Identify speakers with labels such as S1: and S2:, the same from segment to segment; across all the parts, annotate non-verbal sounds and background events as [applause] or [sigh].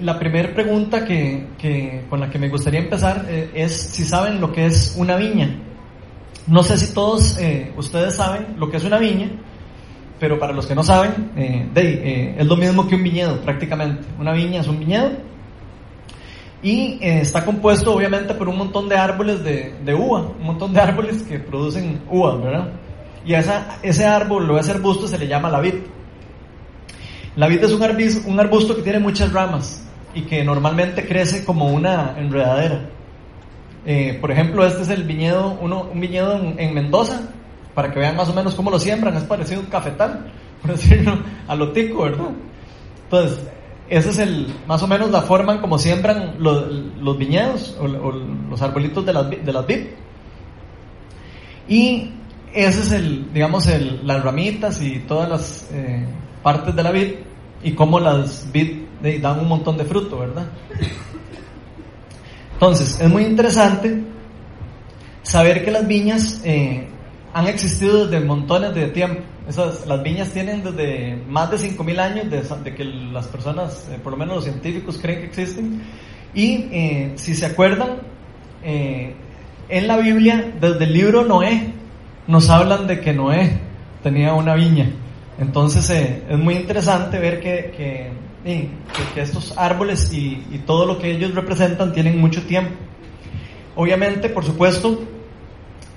S1: La primera pregunta que, con la que me gustaría empezar eh, es si saben lo que es una viña. No sé si todos eh, ustedes saben lo que es una viña, pero para los que no saben, eh, es lo mismo que un viñedo prácticamente. Una viña es un viñedo y está compuesto obviamente por un montón de árboles de, de, uva, un montón de árboles que producen uva, ¿verdad? Y ese árbol o ese arbusto se le llama la vid. La vid es un arbusto que tiene muchas ramas y que normalmente crece como una enredadera. Eh, por ejemplo, este es el viñedo, uno, un viñedo en, Mendoza, para que vean más o menos cómo lo siembran, es parecido a un cafetal, [laughs] por decirlo, a lo tico, ¿verdad? Entonces, esa es el, más o menos la forma en como siembran los, viñedos o, los arbolitos de las, de las vid. Y ese es el, digamos, el, las ramitas y todas las eh, partes de la vid y cómo las vid dan un montón de fruto, ¿verdad? Entonces, es muy interesante saber que las viñas eh, han existido desde montones de tiempo. Esas, las viñas tienen desde más de 5.000 años de, que las personas, eh, por lo menos los científicos, creen que existen. Y eh, si se acuerdan, en la Biblia, desde el libro Noé, nos hablan de que Noé tenía una viña. Entonces es muy interesante ver que que, estos árboles y, todo lo que ellos representan tienen mucho tiempo. Obviamente, por supuesto,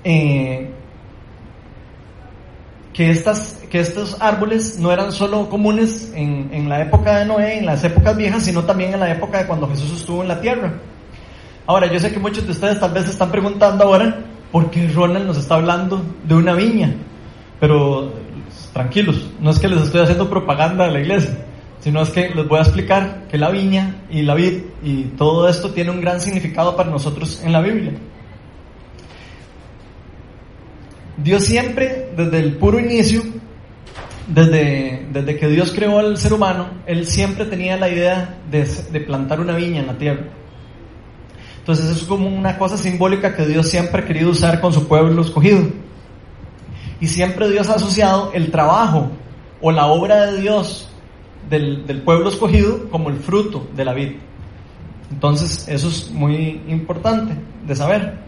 S1: eh, que, estas, que estos árboles no eran solo comunes en, en, la época de Noé, en las épocas viejas, sino también en la época de cuando Jesús estuvo en la tierra. Ahora, yo sé que muchos de ustedes tal vez se están preguntando ahora, ¿por qué Ronald nos está hablando de una viña? Pero tranquilos, no es que les estoy haciendo propaganda de la iglesia sino es que les voy a explicar que la viña y la vid y todo esto tiene un gran significado para nosotros en la Biblia. Dios siempre, desde el puro inicio, desde, desde que Dios creó al ser humano, Él siempre tenía la idea de, de plantar una viña en la tierra. Entonces es como una cosa simbólica que Dios siempre ha querido usar con su pueblo escogido. Y siempre Dios ha asociado el trabajo o la obra de Dios del, pueblo escogido como el fruto de la vida. Entonces, eso es muy importante de saber.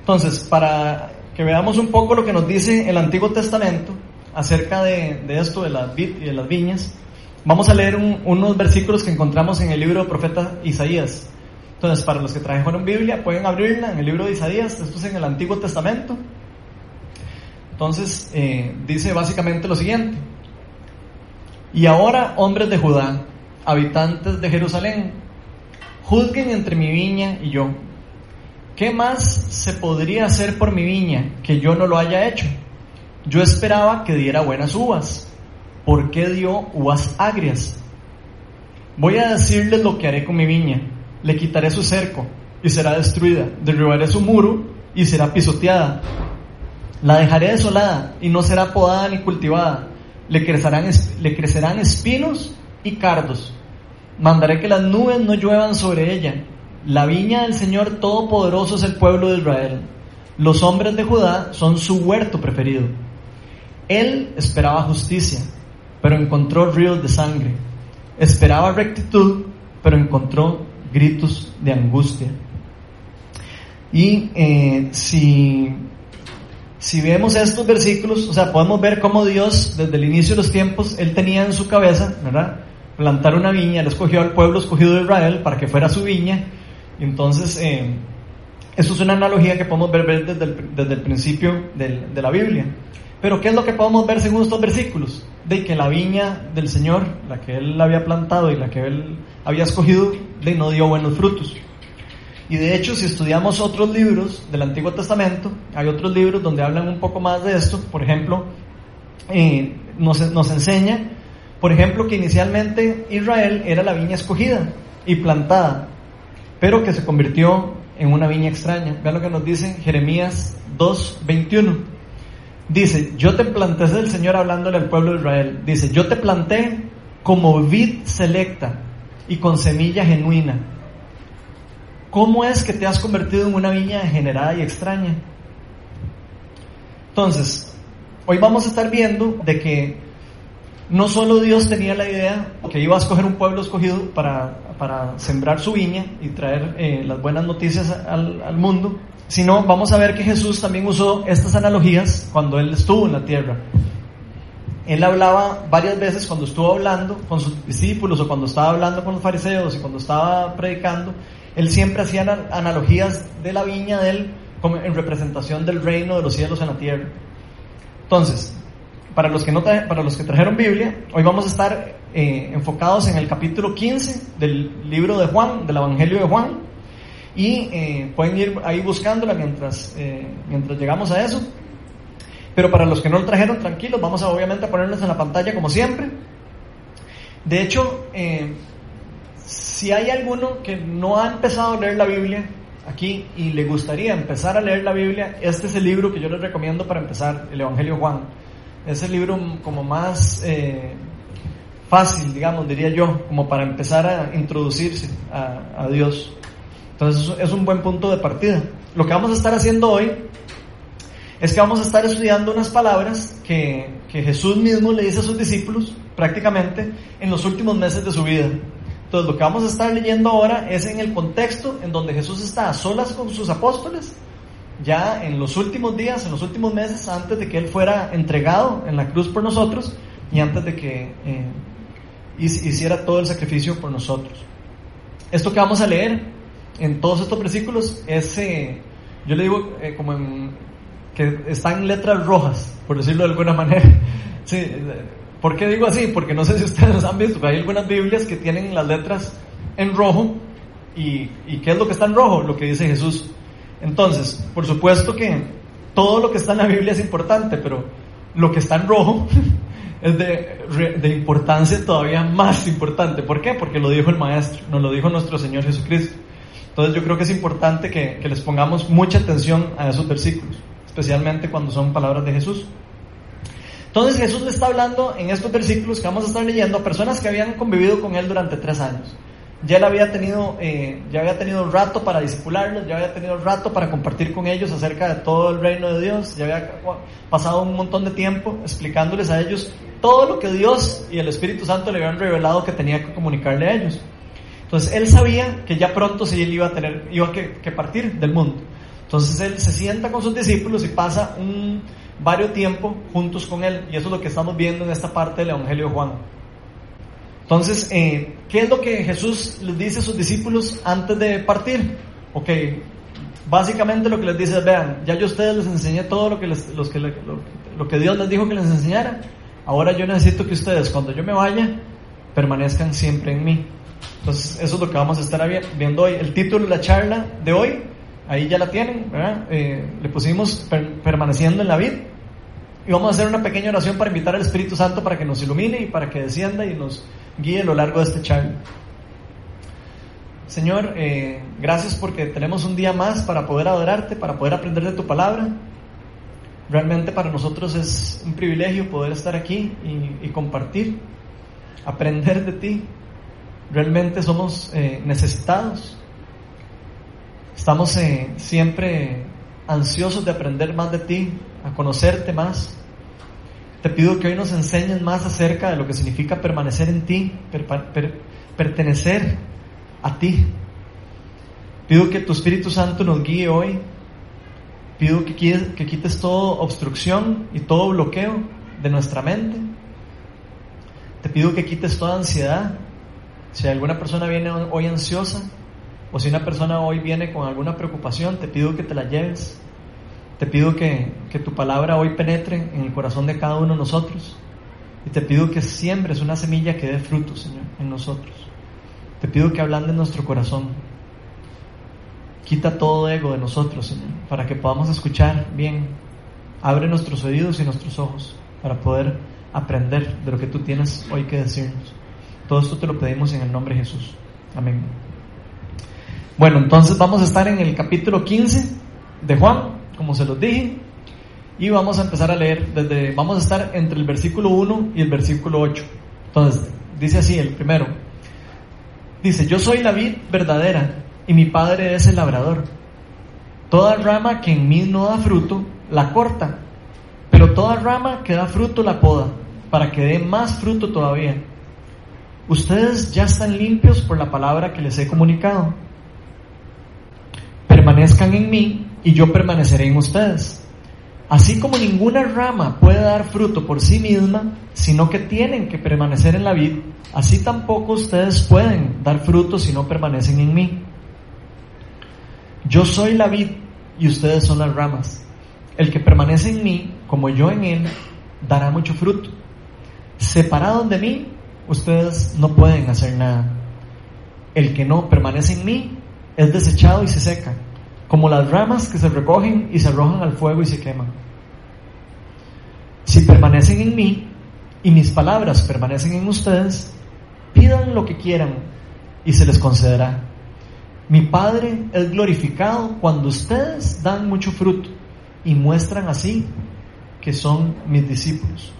S1: Entonces, para que veamos un poco lo que nos dice el Antiguo Testamento acerca de, esto de las vid y de las viñas, vamos a leer unos versículos que encontramos en el libro del profeta Isaías. Entonces, para los que trajeron Biblia, pueden abrirla en el libro de Isaías, esto es en el Antiguo Testamento. Entonces, eh, dice básicamente lo siguiente. Y ahora, hombres de Judá, habitantes de Jerusalén, juzguen entre mi viña y yo. ¿Qué más se podría hacer por mi viña que yo no lo haya hecho? Yo esperaba que diera buenas uvas. ¿Por qué dio uvas agrias? Voy a decirles lo que haré con mi viña. Le quitaré su cerco y será destruida. Derribaré su muro y será pisoteada. La dejaré desolada y no será podada ni cultivada le crecerán, le crecerán espinos y cardos. Mandaré que las nubes no lluevan sobre ella. La viña del Señor Todopoderoso es el pueblo de Israel. Los hombres de Judá son su huerto preferido. Él esperaba justicia, pero encontró ríos de sangre. Esperaba rectitud, pero encontró gritos de angustia. Y eh, si si vemos estos versículos, o sea, podemos ver cómo Dios, desde el inicio de los tiempos, Él tenía en su cabeza, ¿verdad? Plantar una viña, Él escogió al pueblo escogido de Israel para que fuera su viña. Entonces, eh, eso es una analogía que podemos ver, desde, el, principio de la Biblia. Pero, ¿qué es lo que podemos ver según estos versículos? De que la viña del Señor, la que Él había plantado y la que Él había escogido, de no dio buenos frutos. Y de hecho, si estudiamos otros libros del Antiguo Testamento, hay otros libros donde hablan un poco más de esto. Por ejemplo, eh, nos, nos enseña, por ejemplo, que inicialmente Israel era la viña escogida y plantada, pero que se convirtió en una viña extraña. Vean lo que nos dice Jeremías 2:21. Dice, yo te planté, es el Señor hablándole al pueblo de Israel. Dice, yo te planté como vid selecta y con semilla genuina ¿Cómo es que te has convertido en una viña degenerada y extraña? Entonces, hoy vamos a estar viendo de que no solo Dios tenía la idea que iba a escoger un pueblo escogido para, para sembrar su viña y traer eh, las buenas noticias al, al mundo, sino vamos a ver que Jesús también usó estas analogías cuando él estuvo en la tierra. Él hablaba varias veces cuando estuvo hablando con sus discípulos o cuando estaba hablando con los fariseos y cuando estaba predicando, él siempre hacía analogías de la viña de él como en representación del reino de los cielos en la tierra. Entonces, para los que, no para los que trajeron Biblia, hoy vamos a estar eh, enfocados en el capítulo 15 del libro de Juan, del Evangelio de Juan, y eh, pueden ir ahí buscándola mientras, eh, mientras llegamos a eso. Pero para los que no lo trajeron, tranquilos, vamos a obviamente a ponerles en la pantalla como siempre. De hecho, si hay alguno que no ha empezado a leer la Biblia aquí y le gustaría empezar a leer la Biblia, este es el libro que yo les recomiendo para empezar, el Evangelio Juan. Es el libro como más eh, fácil, digamos, diría yo, como para empezar a introducirse a, a Dios. Entonces es un buen punto de partida. Lo que vamos a estar haciendo hoy es que vamos a estar estudiando unas palabras que, que, Jesús mismo le dice a sus discípulos prácticamente en los últimos meses de su vida. Entonces lo que vamos a estar leyendo ahora es en el contexto en donde Jesús está a solas con sus apóstoles, ya en los últimos días, en los últimos meses, antes de que Él fuera entregado en la cruz por nosotros y antes de que eh, hiciera todo el sacrificio por nosotros. Esto que vamos a leer en todos estos versículos es, eh, yo le digo, eh, como en, que están letras rojas, por decirlo de alguna manera. [laughs] Sí, ¿Por qué digo así? Porque no sé si ustedes [laughs] han visto, hay algunas Biblias que tienen las letras en rojo. ¿Y, ¿Y qué es lo que está en rojo? Lo que dice Jesús. Entonces, por supuesto que todo lo que está en la Biblia es importante, pero lo que está en rojo [laughs] es de, de, importancia todavía más importante. ¿Por qué? Porque lo dijo el Maestro, nos lo dijo nuestro Señor Jesucristo. Entonces yo creo que es importante que, que les pongamos mucha atención a esos versículos especialmente cuando son palabras de Jesús. Entonces Jesús le está hablando en estos versículos que vamos a estar leyendo a personas que habían convivido con él durante tres años. Ya él había tenido, eh, ya había tenido rato para discipularlos, ya había tenido rato para compartir con ellos acerca de todo el reino de Dios, ya había pasado un montón de tiempo explicándoles a ellos todo lo que Dios y el Espíritu Santo le habían revelado que tenía que comunicarle a ellos. Entonces él sabía que ya pronto sí él iba a tener, iba a que partir del mundo. Entonces él se sienta con sus discípulos y pasa un varios tiempo juntos con él. Y eso es lo que estamos viendo en esta parte del Evangelio de Juan. Entonces, eh, ¿qué es lo que Jesús les dice a sus discípulos antes de partir? Ok, básicamente lo que les dice es, vean, ya yo a ustedes les enseñé todo lo que, los que lo que Dios les dijo que les enseñara. Ahora yo necesito que ustedes, cuando yo me vaya, permanezcan siempre en mí. Entonces, eso es lo que vamos a estar viendo hoy. El título de la charla de hoy Ahí ya la tienen, ¿verdad? Eh, le pusimos permaneciendo en la vida. Y vamos a hacer una pequeña oración para invitar al Espíritu Santo para que nos ilumine y para que descienda y nos guíe a lo largo de este charla. Señor, eh, gracias porque tenemos un día más para poder adorarte, para poder aprender de tu palabra. Realmente para nosotros es un privilegio poder estar aquí y, y compartir, aprender de ti. Realmente somos eh, necesitados Estamos eh, siempre ansiosos de aprender más de ti, a conocerte más. Te pido que hoy nos enseñes más acerca de lo que significa permanecer en ti, pertenecer a ti. Pido que tu Espíritu Santo nos guíe hoy. Pido que, que quites toda obstrucción y todo bloqueo de nuestra mente. Te pido que quites toda ansiedad. Si alguna persona viene hoy ansiosa, o si una persona hoy viene con alguna preocupación, te pido que te la lleves. Te pido que, que tu palabra hoy penetre en el corazón de cada uno de nosotros. Y te pido que siembres una semilla que dé fruto, Señor, en nosotros. Te pido que hablan de nuestro corazón. Quita todo ego de nosotros, Señor, para que podamos escuchar bien. Abre nuestros oídos y nuestros ojos para poder aprender de lo que tú tienes hoy que decirnos. Todo esto te lo pedimos en el nombre de Jesús. Amén. Bueno, entonces vamos a estar en el capítulo 15 de Juan, como se los dije, y vamos a empezar a leer desde, vamos a estar entre el versículo 1 y el versículo 8. Entonces, dice así el primero. Dice, yo soy la vid verdadera y mi padre es el labrador. Toda rama que en mí no da fruto, la corta, pero toda rama que da fruto la poda, para que dé más fruto todavía. Ustedes ya están limpios por la palabra que les he comunicado. Permanezcan en mí y yo permaneceré en ustedes. Así como ninguna rama puede dar fruto por sí misma, sino que tienen que permanecer en la vid, así tampoco ustedes pueden dar fruto si no permanecen en mí. Yo soy la vid y ustedes son las ramas. El que permanece en mí, como yo en él, dará mucho fruto. Separados de mí, ustedes no pueden hacer nada. El que no permanece en mí es desechado y se seca como las ramas que se recogen y se arrojan al fuego y se queman. Si permanecen en mí y mis palabras permanecen en ustedes, pidan lo que quieran y se les concederá. Mi Padre es glorificado cuando ustedes dan mucho fruto y muestran así que son mis discípulos.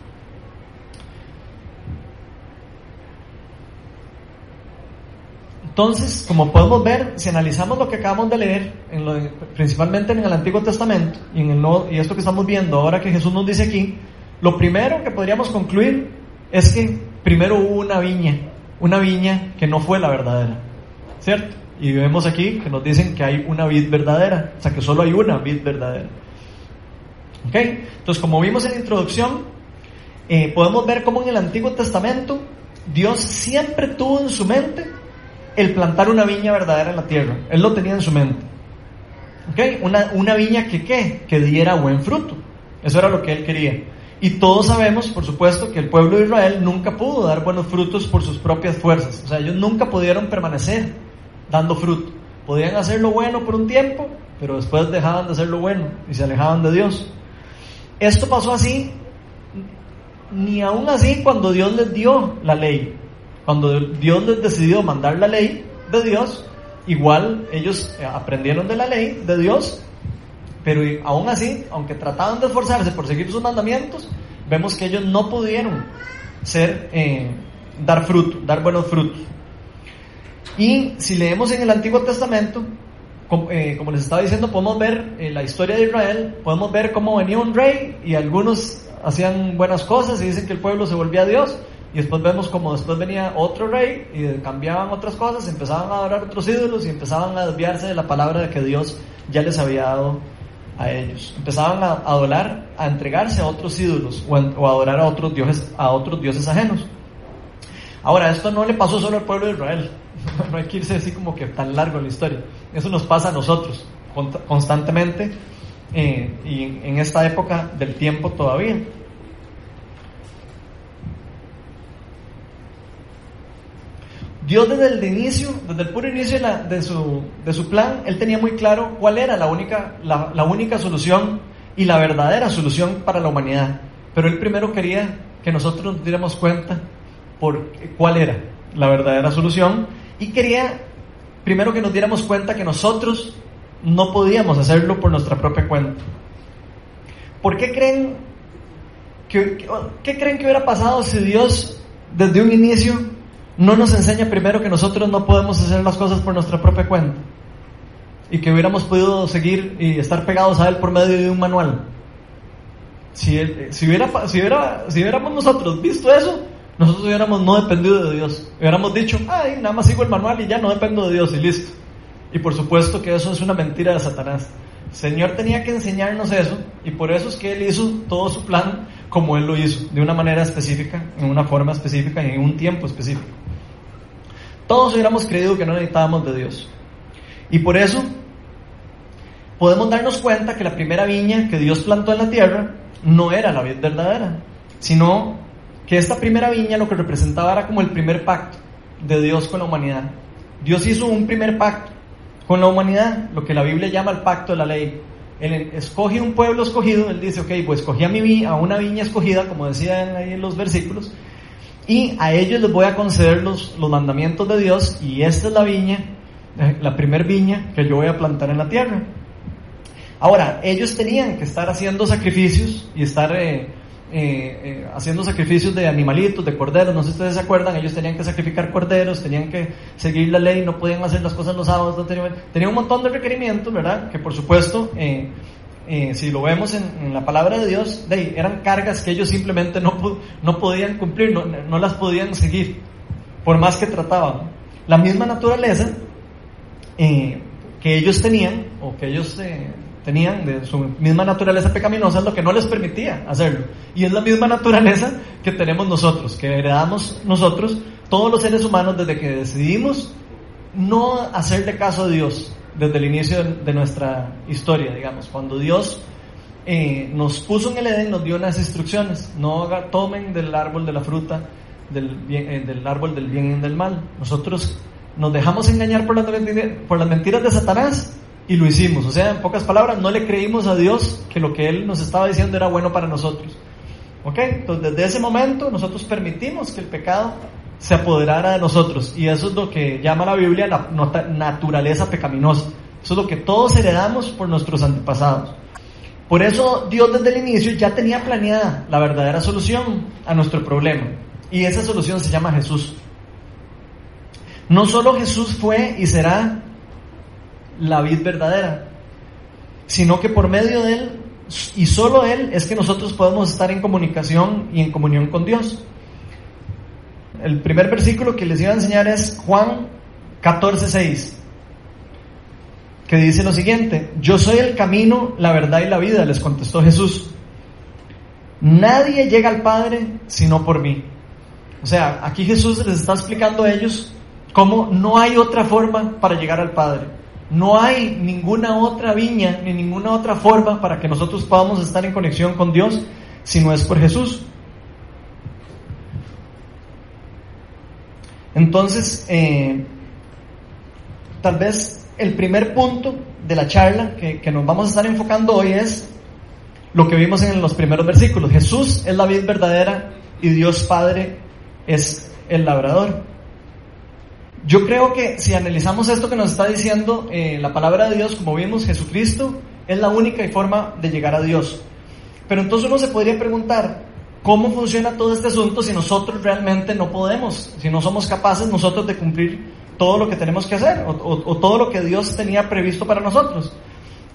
S1: Entonces, como podemos ver, si analizamos lo que acabamos de leer, principalmente en el Antiguo Testamento y, en el y esto que estamos viendo ahora que Jesús nos dice aquí, lo primero que podríamos concluir es que primero hubo una viña, una viña que no fue la verdadera, ¿cierto? Y vemos aquí que nos dicen que hay una vid verdadera, o sea que solo hay una vid verdadera. ¿Ok? Entonces, como vimos en la introducción, eh, podemos ver cómo en el Antiguo Testamento Dios siempre tuvo en su mente el plantar una viña verdadera en la tierra. Él lo tenía en su mente. ¿Okay? Una, una viña que qué? Que diera buen fruto. Eso era lo que él quería. Y todos sabemos, por supuesto, que el pueblo de Israel nunca pudo dar buenos frutos por sus propias fuerzas. O sea, ellos nunca pudieron permanecer dando fruto. Podían hacer lo bueno por un tiempo, pero después dejaban de hacer lo bueno y se alejaban de Dios. Esto pasó así, ni aún así cuando Dios les dio la ley. Cuando Dios les decidió mandar la ley de Dios, igual ellos eh, aprendieron de la ley de Dios, pero aún así, aunque trataban de esforzarse por seguir sus mandamientos, vemos que ellos no pudieron eh, dar fruto, dar buenos frutos. Y si leemos en el Antiguo Testamento, eh, como, les estaba diciendo, podemos ver la historia de Israel, podemos ver cómo venía un rey y algunos hacían buenas cosas y dicen que el pueblo se volvía a Dios, y después vemos como después venía otro rey y cambiaban otras cosas, empezaban a adorar otros ídolos y empezaban a desviarse de la palabra que Dios ya les había dado a ellos. Empezaban a adorar, a entregarse a otros ídolos o a, adorar a otros dioses, a otros dioses ajenos. Ahora, esto no le pasó solo al pueblo de Israel. [laughs] no hay que irse así como que tan largo en la historia. Eso nos pasa a nosotros constantemente eh, y en esta época del tiempo todavía. Dios desde el inicio, desde el puro inicio de, su, de su plan, Él tenía muy claro cuál era la única, la, única solución y la verdadera solución para la humanidad. Pero Él primero quería que nosotros nos diéramos cuenta por cuál era la verdadera solución y quería primero que nos diéramos cuenta que nosotros no podíamos hacerlo por nuestra propia cuenta. ¿Por qué creen que, qué creen que hubiera pasado si Dios desde un inicio no nos enseña primero que nosotros no podemos hacer las cosas por nuestra propia cuenta y que hubiéramos podido seguir y estar pegados a Él por medio de un manual. Si, si, hubiera, si, hubiera, si hubiéramos nosotros visto eso, nosotros hubiéramos no dependido de Dios. Hubiéramos dicho, ay, nada más sigo el manual y ya no dependo de Dios y listo. Y por supuesto que eso es una mentira de Satanás. El Señor tenía que enseñarnos eso y por eso es que Él hizo todo su plan como Él lo hizo, de una manera específica, en una forma específica y en un tiempo específico. Todos hubiéramos creído que no necesitábamos de Dios. Y por eso podemos darnos cuenta que la primera viña que Dios plantó en la tierra no era la vida verdadera, sino que esta primera viña lo que representaba era como el primer pacto de Dios con la humanidad. Dios hizo un primer pacto con la humanidad, lo que la Biblia llama el pacto de la ley. Él escoge un pueblo escogido, él dice, ok, pues escogí a, mi, a una viña escogida, como decían ahí en los versículos, y a ellos les voy a conceder los, los mandamientos de Dios y esta es la viña, eh, la primer viña que yo voy a plantar en la tierra. Ahora, ellos tenían que estar haciendo sacrificios y estar eh, eh, haciendo sacrificios de animalitos, de corderos, no sé si ustedes se acuerdan, ellos tenían que sacrificar corderos, tenían que seguir la ley, no podían hacer las cosas los sábados, no tenían, tenían un montón de requerimientos, ¿verdad? Que por supuesto eh, si lo vemos en, la palabra de Dios, de, eran cargas que ellos simplemente no, no podían cumplir, no, no, las podían seguir, por más que trataban. La misma naturaleza eh, que ellos tenían, o que ellos eh, tenían de su misma naturaleza pecaminosa, lo que no les permitía hacerlo. Y es la misma naturaleza que tenemos nosotros, que heredamos nosotros, todos los seres humanos, desde que decidimos no hacerle caso a Dios desde el inicio de, nuestra historia, digamos, cuando Dios eh, nos puso en el Edén, nos dio unas instrucciones, no tomen del árbol de la fruta, del, eh, del árbol del bien y del mal. Nosotros nos dejamos engañar por las, por las mentiras de Satanás y lo hicimos. O sea, en pocas palabras, no le creímos a Dios que lo que Él nos estaba diciendo era bueno para nosotros. ¿Ok? Entonces, desde ese momento, nosotros permitimos que el pecado se apoderara de nosotros. Y eso es lo que llama la Biblia la naturaleza pecaminosa. Eso es lo que todos heredamos por nuestros antepasados. Por eso Dios desde el inicio ya tenía planeada la verdadera solución a nuestro problema. Y esa solución se llama Jesús. No solo Jesús fue y será la vid verdadera, sino que por medio de Él y solo Él es que nosotros podemos estar en comunicación y en comunión con Dios el primer versículo que les iba a enseñar es Juan 14:6, que dice lo siguiente, yo soy el camino, la verdad y la vida, les contestó Jesús. Nadie llega al Padre sino por mí. O sea, aquí Jesús les está explicando a ellos cómo no hay otra forma para llegar al Padre. No hay ninguna otra viña ni ninguna otra forma para que nosotros podamos estar en conexión con Dios si no es por Jesús. Entonces, eh, tal vez el primer punto de la charla que, que, nos vamos a estar enfocando hoy es lo que vimos en los primeros versículos. Jesús es la vid verdadera y Dios Padre es el labrador. Yo creo que si analizamos esto que nos está diciendo eh, la palabra de Dios, como vimos, Jesucristo es la única forma de llegar a Dios. Pero entonces uno se podría preguntar, ¿Cómo funciona todo este asunto si nosotros realmente no podemos, si no somos capaces nosotros de cumplir todo lo que tenemos que hacer o, todo lo que Dios tenía previsto para nosotros?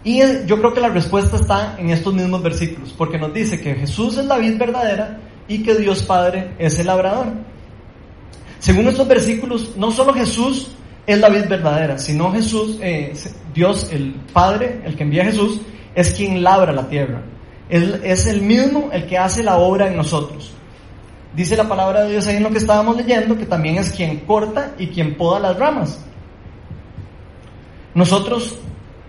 S1: Y yo creo que la respuesta está en estos mismos versículos, porque nos dice que Jesús es la vid verdadera y que Dios Padre es el labrador. Según estos versículos, no solo Jesús es la vid verdadera, sino Jesús, eh, Dios, el Padre, el que envía a Jesús, es quien labra la tierra es el mismo el que hace la obra en nosotros. Dice la palabra de Dios ahí en lo que estábamos leyendo, que también es quien corta y quien poda las ramas. Nosotros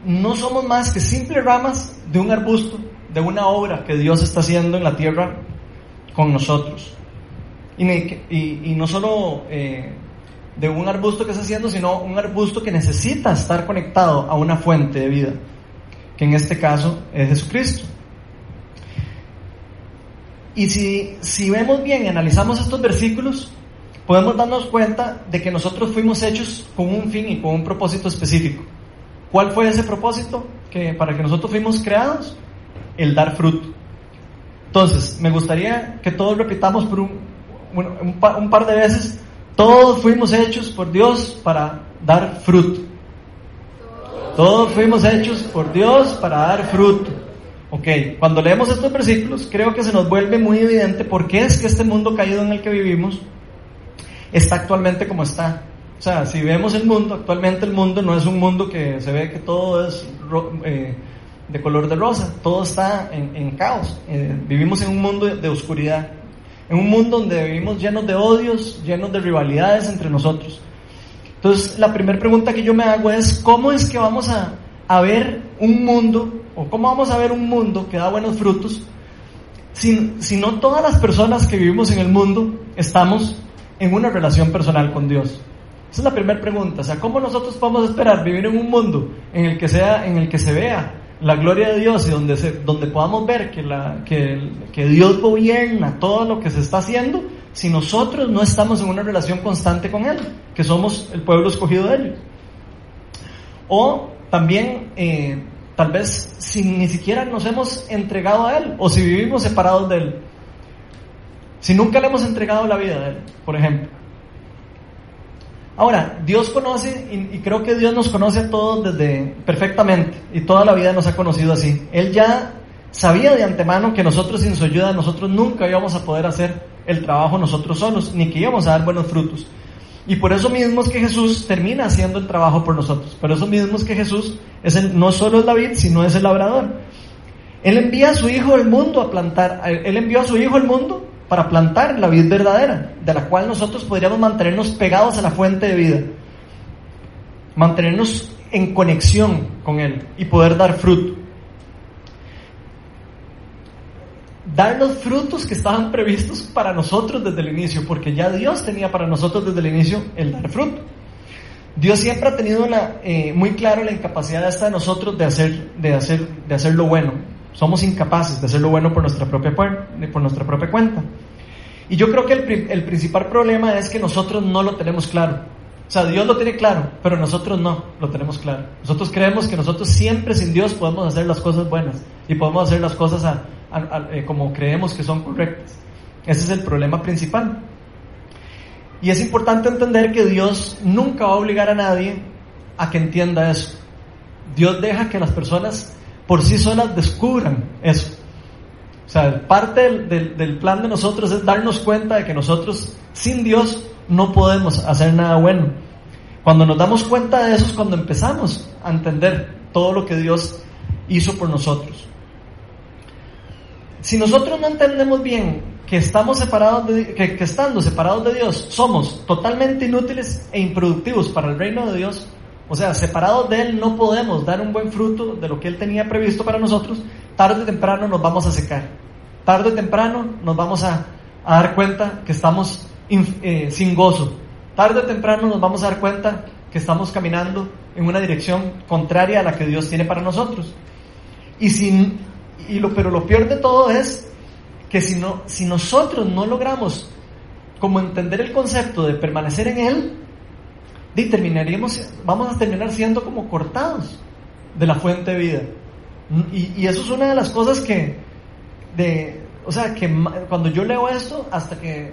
S1: no somos más que simples ramas de un arbusto, de una obra que Dios está haciendo en la tierra con nosotros. Y, no solo eh, de un arbusto que está haciendo, sino un arbusto que necesita estar conectado a una fuente de vida, que en este caso es Jesucristo. Y si, si vemos bien y analizamos estos versículos, podemos darnos cuenta de que nosotros fuimos hechos con un fin y con un propósito específico. ¿Cuál fue ese propósito que, para que nosotros fuimos creados? El dar fruto. Entonces, me gustaría que todos repitamos por un, un par de veces, todos fuimos hechos por Dios para dar fruto. Todos fuimos hechos por Dios para dar fruto. Ok, cuando leemos estos versículos, creo que se nos vuelve muy evidente por qué es que este mundo caído en el que vivimos está actualmente como está. O sea, si vemos el mundo, actualmente el mundo no es un mundo que se ve que todo es eh, de color de rosa, todo está en, caos. Eh, vivimos en un mundo de, oscuridad, en un mundo donde vivimos llenos de odios, llenos de rivalidades entre nosotros. Entonces, la primera pregunta que yo me hago es, ¿cómo es que vamos a, a ver un mundo ¿O cómo vamos a ver un mundo que da buenos frutos si, si no todas las personas que vivimos en el mundo estamos en una relación personal con Dios? Esa es la primera pregunta. O sea, ¿cómo nosotros podemos esperar vivir en un mundo en el que, sea, en el que se vea la gloria de Dios y donde, se, donde podamos ver que, que Dios gobierna todo lo que se está haciendo si nosotros no estamos en una relación constante con Él, que somos el pueblo escogido de Él? O también eh, Tal vez si ni siquiera nos hemos entregado a Él o si vivimos separados de Él. Si nunca le hemos entregado la vida a Él, por ejemplo. Ahora, Dios conoce, y, creo que Dios nos conoce a todos desde perfectamente, y toda la vida nos ha conocido así. Él ya sabía de antemano que nosotros sin su ayuda, nosotros nunca íbamos a poder hacer el trabajo nosotros solos, ni que íbamos a dar buenos frutos. Y por eso mismo es que Jesús termina haciendo el trabajo por nosotros. Por eso mismo es que Jesús es no solo es David, sino es el labrador. Él envía a su hijo al mundo a plantar, él envió a su hijo al mundo para plantar la vid verdadera, de la cual nosotros podríamos mantenernos pegados a la fuente de vida, mantenernos en conexión con Él y poder dar fruto. Dar los frutos que estaban previstos para nosotros desde el inicio, porque ya Dios tenía para nosotros desde el inicio el dar fruto. Dios siempre ha tenido eh, muy claro la incapacidad esta de nosotros de hacer, de, hacer, de hacer lo bueno, somos incapaces de hacer lo bueno por nuestra propia, por nuestra propia cuenta. Y yo creo que el, el principal problema es que nosotros no lo tenemos claro. O sea, Dios lo tiene claro, pero nosotros no lo tenemos claro. Nosotros creemos que nosotros siempre sin Dios podemos hacer las cosas buenas y podemos hacer las cosas eh, como creemos que son correctas. Ese es el problema principal. Y es importante entender que Dios nunca va a obligar a nadie a que entienda eso. Dios deja que las personas por sí solas descubran eso. O sea, parte del, plan de nosotros es darnos cuenta de que nosotros sin Dios no podemos hacer nada bueno. Cuando nos damos cuenta de eso es cuando empezamos a entender todo lo que Dios hizo por nosotros. Si nosotros no entendemos bien que estamos separados de, que estando separados de Dios somos totalmente inútiles e improductivos para el reino de Dios, o sea, separados de Él no podemos dar un buen fruto de lo que Él tenía previsto para nosotros. Tarde o temprano nos vamos a secar. Tarde o temprano nos vamos a, dar cuenta que estamos eh, sin gozo. Tarde o temprano nos vamos a dar cuenta que estamos caminando en una dirección contraria a la que Dios tiene para nosotros. Y, sin, y lo, pero lo peor de todo es que si, no, si nosotros no logramos como entender el concepto de permanecer en Él, y terminaríamos, vamos a terminar siendo como cortados de la fuente de vida. Y, eso es una de las cosas que, de, o sea, que cuando yo leo esto, hasta que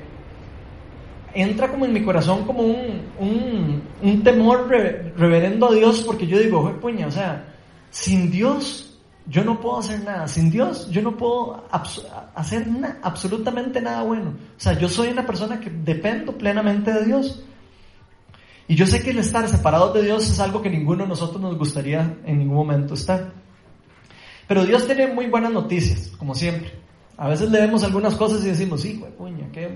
S1: entra como en mi corazón como un, un, temor reverendo a Dios, porque yo digo, puña, o sea, sin Dios yo no puedo hacer nada, sin Dios yo no puedo hacer absolutamente nada bueno. O sea, yo soy una persona que dependo plenamente de Dios. Y yo sé que el estar separados de Dios es algo que ninguno de nosotros nos gustaría en ningún momento estar. Pero Dios tiene muy buenas noticias, como siempre. A veces leemos algunas cosas y decimos, sí, puña, qué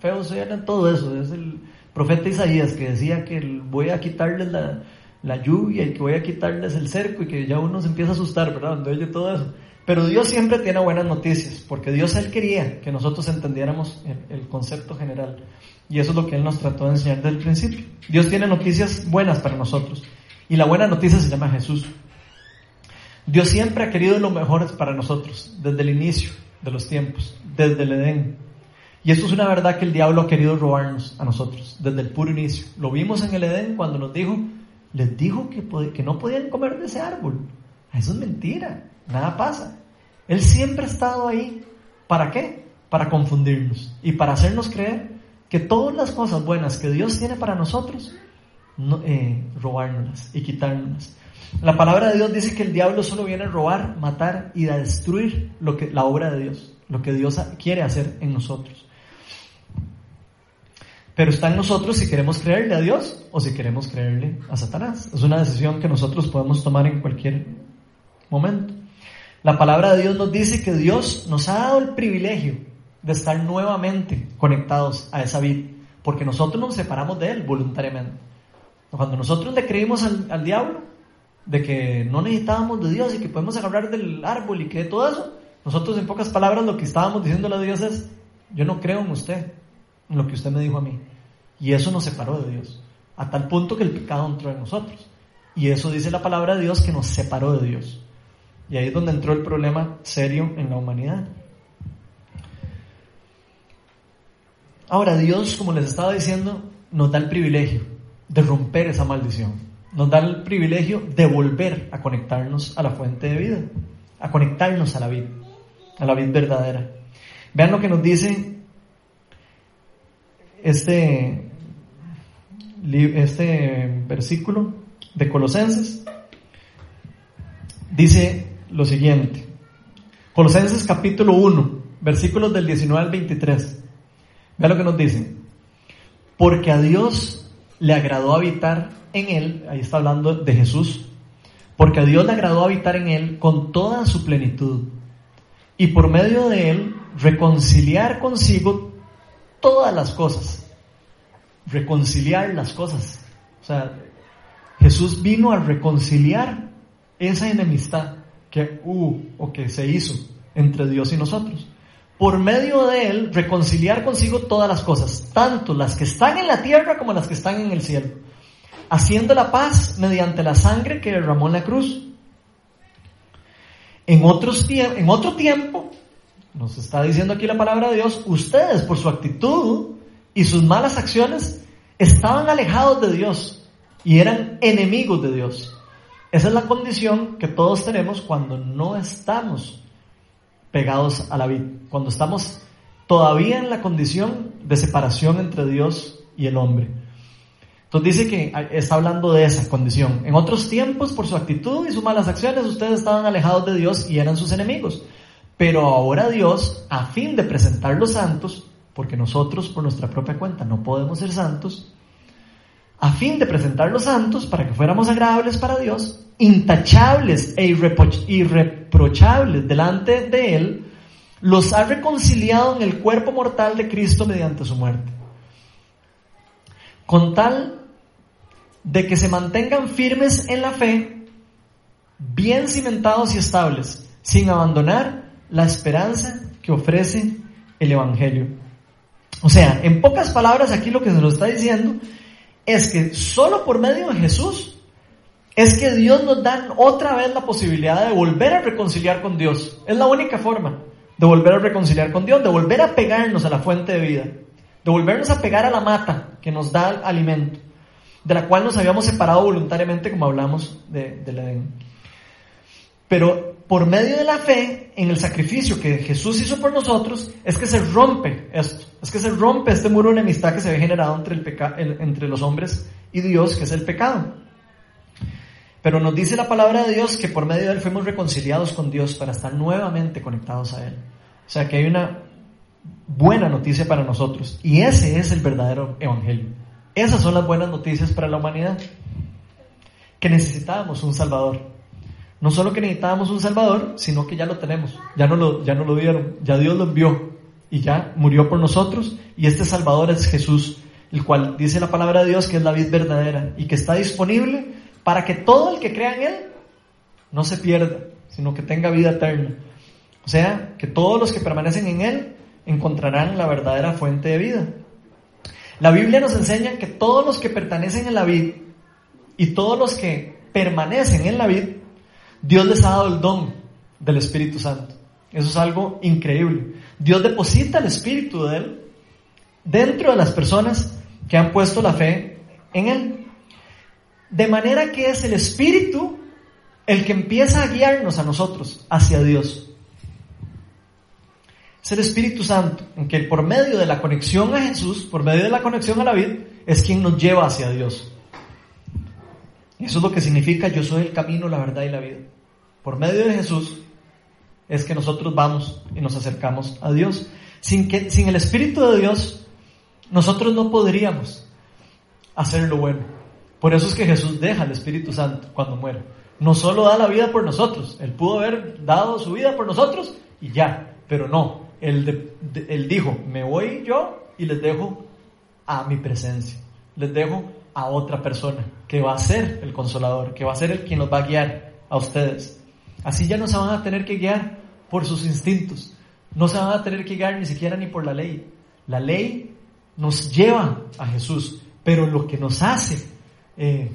S1: feo en todo eso. Es el profeta Isaías que decía que voy a quitarles la, la, lluvia y que voy a quitarles el cerco y que ya uno se empieza a asustar, ¿verdad? Cuando oye todo eso. Pero Dios siempre tiene buenas noticias, porque Dios Él quería que nosotros entendiéramos el concepto general. Y eso es lo que Él nos trató de enseñar desde el principio. Dios tiene noticias buenas para nosotros. Y la buena noticia se llama Jesús. Dios siempre ha querido lo mejor para nosotros, desde el inicio de los tiempos, desde el Edén. Y eso es una verdad que el diablo ha querido robarnos a nosotros, desde el puro inicio. Lo vimos en el Edén cuando nos dijo, les dijo que, que no podían comer de ese árbol. Eso es mentira, nada pasa. Él siempre ha estado ahí. ¿Para qué? Para confundirnos y para hacernos creer que todas las cosas buenas que Dios tiene para nosotros, no, eh, robárnoslas y quitárnoslas. La palabra de Dios dice que el diablo solo viene a robar, matar y a destruir lo que, la obra de Dios, lo que Dios quiere hacer en nosotros. Pero está en nosotros si queremos creerle a Dios o si queremos creerle a Satanás. Es una decisión que nosotros podemos tomar en cualquier momento. La palabra de Dios nos dice que Dios nos ha dado el privilegio de estar nuevamente conectados a esa vida, porque nosotros nos separamos de Él voluntariamente. Cuando nosotros le creímos al, diablo, de que no necesitábamos de Dios y que podemos hablar del árbol y que todo eso, nosotros en pocas palabras lo que estábamos diciéndole a Dios es, yo no creo en usted, en lo que usted me dijo a mí. Y eso nos separó de Dios, a tal punto que el pecado entró en nosotros. Y eso dice la palabra de Dios que nos separó de Dios. Y ahí es donde entró el problema serio en la humanidad. Ahora Dios, como les estaba diciendo, nos da el privilegio de romper esa maldición. Nos da el privilegio de volver a conectarnos a la fuente de vida, a conectarnos a la vida, a la vida verdadera. Vean lo que nos dice este este versículo de Colosenses, dice lo siguiente. Colosenses capítulo 1, versículos del 19 al 23. Vea lo que nos dice. Porque a Dios le agradó habitar en él, ahí está hablando de Jesús, porque a Dios le agradó habitar en él con toda su plenitud y por medio de él reconciliar consigo todas las cosas. Reconciliar las cosas. O sea, Jesús vino a reconciliar esa enemistad que hubo o que se hizo entre Dios y nosotros. Por medio de él reconciliar consigo todas las cosas, tanto las que están en la tierra como las que están en el cielo, haciendo la paz mediante la sangre que derramó en la cruz. En, otros en otro tiempo, nos está diciendo aquí la palabra de Dios, ustedes por su actitud y sus malas acciones estaban alejados de Dios y eran enemigos de Dios. Esa es la condición que todos tenemos cuando no estamos pegados a la vida, cuando estamos todavía en la condición de separación entre Dios y el hombre. Entonces dice que está hablando de esa condición. En otros tiempos, por su actitud y sus malas acciones, ustedes estaban alejados de Dios y eran sus enemigos. Pero ahora Dios, a fin de presentar los santos, porque nosotros por nuestra propia cuenta no podemos ser santos, a fin de presentar los santos para que fuéramos agradables para Dios, intachables e irreprochables delante de Él, los ha reconciliado en el cuerpo mortal de Cristo mediante su muerte. Con tal de que se mantengan firmes en la fe, bien cimentados y estables, sin abandonar la esperanza que ofrece el Evangelio. O sea, en pocas palabras aquí lo que se nos está diciendo es que solo por medio de Jesús es que Dios nos da otra vez la posibilidad de volver a reconciliar con Dios. Es la única forma de volver a reconciliar con Dios, de volver a pegarnos a la fuente de vida, de volvernos a pegar a la mata que nos da alimento, de la cual nos habíamos separado voluntariamente como hablamos de, del Edén. Pero por medio de la fe en el sacrificio que Jesús hizo por nosotros, es que se rompe esto, es que se rompe este muro de enemistad que se ve generado entre, el entre los hombres y Dios, que es el pecado. Pero nos dice la palabra de Dios que por medio de Él fuimos reconciliados con Dios para estar nuevamente conectados a Él. O sea que hay una buena noticia para nosotros y ese es el verdadero evangelio. Esas son las buenas noticias para la humanidad. Que necesitábamos un Salvador no solo que necesitábamos un Salvador, sino que ya lo tenemos, ya no lo, ya no lo dieron, ya Dios lo envió y ya murió por nosotros y este Salvador es Jesús, el cual dice la palabra de Dios que es la vida verdadera y que está disponible para que todo el que crea en Él no se pierda, sino que tenga vida eterna. O sea, que todos los que permanecen en Él encontrarán la verdadera fuente de vida. La Biblia nos enseña que todos los que pertenecen en la vida y todos los que permanecen en la vida Dios les ha dado el don del Espíritu Santo. Eso es algo increíble. Dios deposita el Espíritu de Él dentro de las personas que han puesto la fe en Él. De manera que es el Espíritu el que empieza a guiarnos a nosotros hacia Dios. Es el Espíritu Santo, en que por medio de la conexión a Jesús, por medio de la conexión a la vida, es quien nos lleva hacia Dios. Eso es lo que significa yo soy el camino, la verdad y la vida. Por medio de Jesús es que nosotros vamos y nos acercamos a Dios. Sin, que, sin el Espíritu de Dios, nosotros no podríamos hacer lo bueno. Por eso es que Jesús deja el Espíritu Santo cuando muere. No solo da la vida por nosotros, Él pudo haber dado su vida por nosotros y ya, pero no. Él, él dijo, me voy yo y les dejo a mi presencia. Les dejo a otra persona que va a ser el consolador, que va a ser el quien nos va a guiar a ustedes. Así ya no se van a tener que guiar por sus instintos, no se van a tener que guiar ni siquiera ni por la ley. La ley nos lleva a Jesús, pero lo que nos hace eh,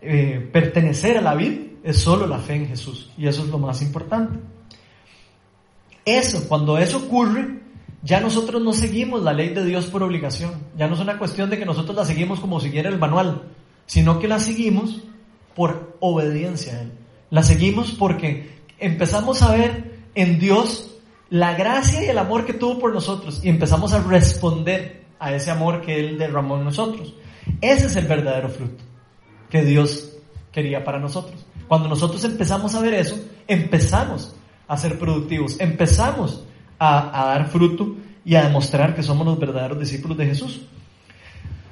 S1: eh, pertenecer a la vida es solo la fe en Jesús, y eso es lo más importante. Eso, cuando eso ocurre, ya nosotros no seguimos la ley de Dios por obligación. Ya no es una cuestión de que nosotros la seguimos como siguiera el manual, sino que la seguimos por obediencia a Él. La seguimos porque empezamos a ver en Dios la gracia y el amor que tuvo por nosotros y empezamos a responder a ese amor que Él derramó en nosotros. Ese es el verdadero fruto que Dios quería para nosotros. Cuando nosotros empezamos a ver eso, empezamos a ser productivos, empezamos a, dar fruto y a demostrar que somos los verdaderos discípulos de Jesús.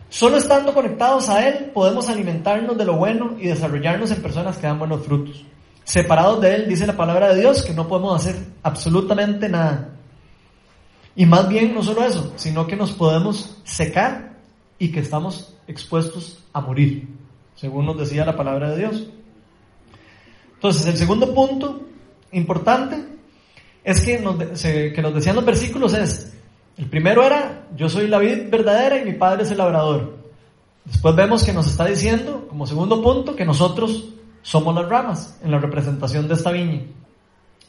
S1: Solo estando conectados a Él podemos alimentarnos de lo bueno y desarrollarnos en personas que dan buenos frutos. Separados de Él, dice la palabra de Dios, que no podemos hacer absolutamente nada. Y más bien no solo eso, sino que nos podemos secar y que estamos expuestos a morir, según nos decía la palabra de Dios. Entonces, el segundo punto importante es que nos, que nos decían los versículos es, el primero era, yo soy la vid verdadera y mi padre es el labrador. Después vemos que nos está diciendo, como segundo punto, que nosotros somos las ramas en la representación de esta viña.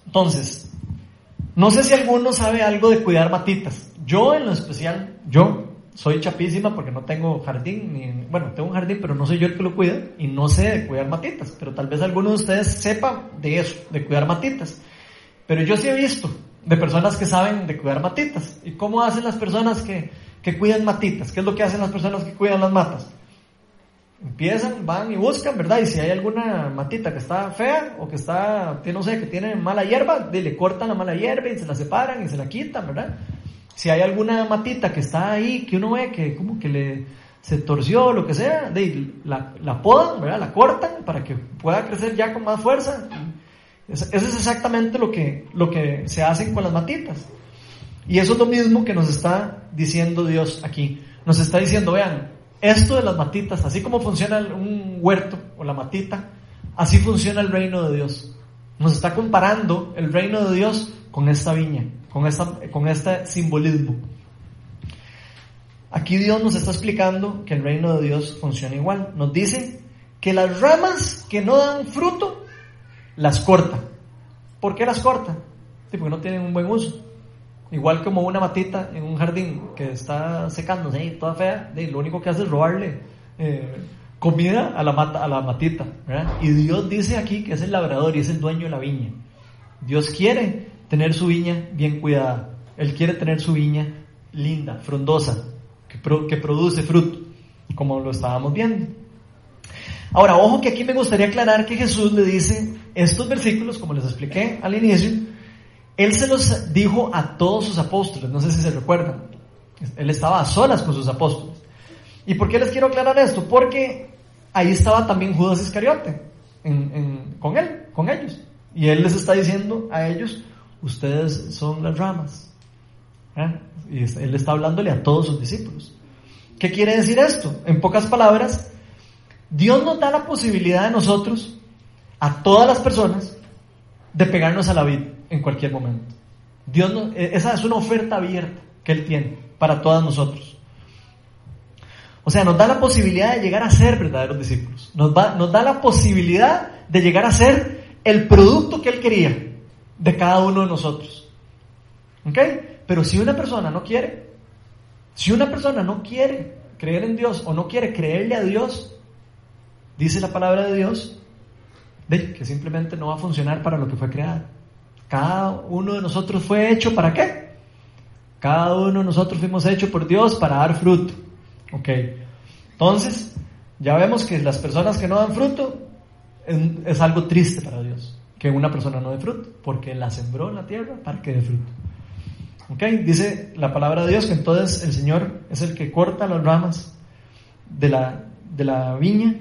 S1: Entonces, no sé si alguno sabe algo de cuidar matitas. Yo en lo especial, yo soy chapísima porque no tengo jardín, ni, bueno, tengo un jardín, pero no soy yo el que lo cuida y no sé de cuidar matitas, pero tal vez alguno de ustedes sepa de eso, de cuidar matitas. Pero yo sí he visto de personas que saben de cuidar matitas. ¿Y cómo hacen las personas que, que cuidan matitas? ¿Qué es lo que hacen las personas que cuidan las matas? Empiezan, van y buscan, ¿verdad? Y si hay alguna matita que está fea o que está, no sé, que tiene mala hierba, le cortan la mala hierba y se la separan y se la quitan, ¿verdad? Si hay alguna matita que está ahí, que uno ve que como que le se torció, lo que sea, de, la, la podan, ¿verdad? La cortan para que pueda crecer ya con más fuerza eso es exactamente lo que, lo que se hace con las matitas. Y eso es lo mismo que nos está diciendo Dios aquí. Nos está diciendo, vean, esto de las matitas, así como funciona un huerto o la matita, así funciona el reino de Dios. Nos está comparando el reino de Dios con esta viña, con, esta, con este simbolismo. Aquí Dios nos está explicando que el reino de Dios funciona igual. Nos dice que las ramas que no dan fruto las corta. ¿Por qué las corta? porque no tienen un buen uso. Igual como una matita en un jardín que está secándose y toda fea, lo único que hace es robarle eh, comida a la, mata, a la matita. Y Dios dice aquí que es el labrador y es el dueño de la viña. Dios quiere tener su viña bien cuidada. Él quiere tener su viña linda, frondosa, que, que produce fruto, como lo estábamos viendo. Ahora, ojo que aquí me gustaría aclarar que Jesús le dice estos versículos, como les expliqué al inicio, Él se los dijo a todos sus apóstoles, no sé si se recuerdan. Él estaba a solas con sus apóstoles. ¿Y por qué les quiero aclarar esto? Porque ahí estaba también Judas Iscariote, con él, con ellos. Y Él les está diciendo a ellos, ustedes son las ramas. ¿Eh? Él está hablándole a todos sus discípulos. ¿Qué quiere decir esto? En pocas palabras, Dios nos da la posibilidad de nosotros, a todas las personas, de pegarnos a la vida en cualquier momento. Dios e, esa es una oferta abierta que Él tiene para todos nosotros. O sea, nos da la posibilidad de llegar a ser verdaderos discípulos. Nos, nos da la posibilidad de llegar a ser el producto que Él quería de cada uno de nosotros. ¿Ok? Pero si una persona no quiere, si una persona no quiere creer en Dios o no quiere creerle a Dios, dice la palabra de Dios que simplemente no va a funcionar para lo que fue creado. Cada uno de nosotros fue hecho para qué? Cada uno de nosotros fuimos hechos por Dios para dar fruto. Ok. Entonces, ya vemos que las personas que no dan fruto es, algo triste para Dios. Que una persona no dé fruto, porque la sembró en la tierra para que dé fruto. Ok, dice la palabra de Dios que entonces el Señor es el que corta las ramas de la, de la viña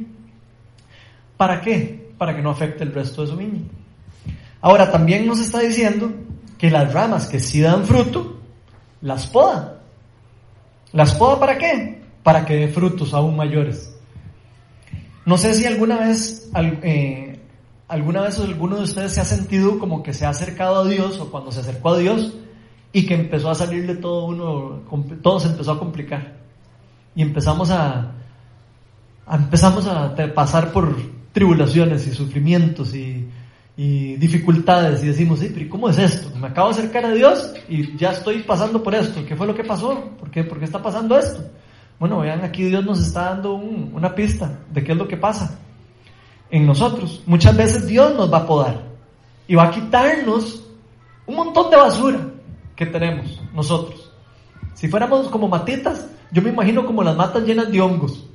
S1: ¿Para qué? Para que no afecte el resto de su viña. Ahora, también nos está diciendo que las ramas que sí dan fruto, las poda. ¿Las poda para qué? Para que dé frutos aún mayores. No sé si alguna vez, eh, alguna vez alguno de ustedes se ha sentido como que se ha acercado a Dios o cuando se acercó a Dios y que empezó a salirle todo uno, todo se empezó a complicar. Y empezamos a empezamos a pasar por tribulaciones y sufrimientos y, dificultades y decimos, sí, pero ¿cómo es esto? Me acabo de acercar a Dios y ya estoy pasando por esto. ¿Qué fue lo que pasó? ¿Por qué, está pasando esto? Bueno, vean, aquí Dios nos está dando una pista de qué es lo que pasa en nosotros. Muchas veces Dios nos va a podar y va a quitarnos un montón de basura que tenemos nosotros. Si fuéramos como matitas, yo me imagino como las matas llenas de hongos,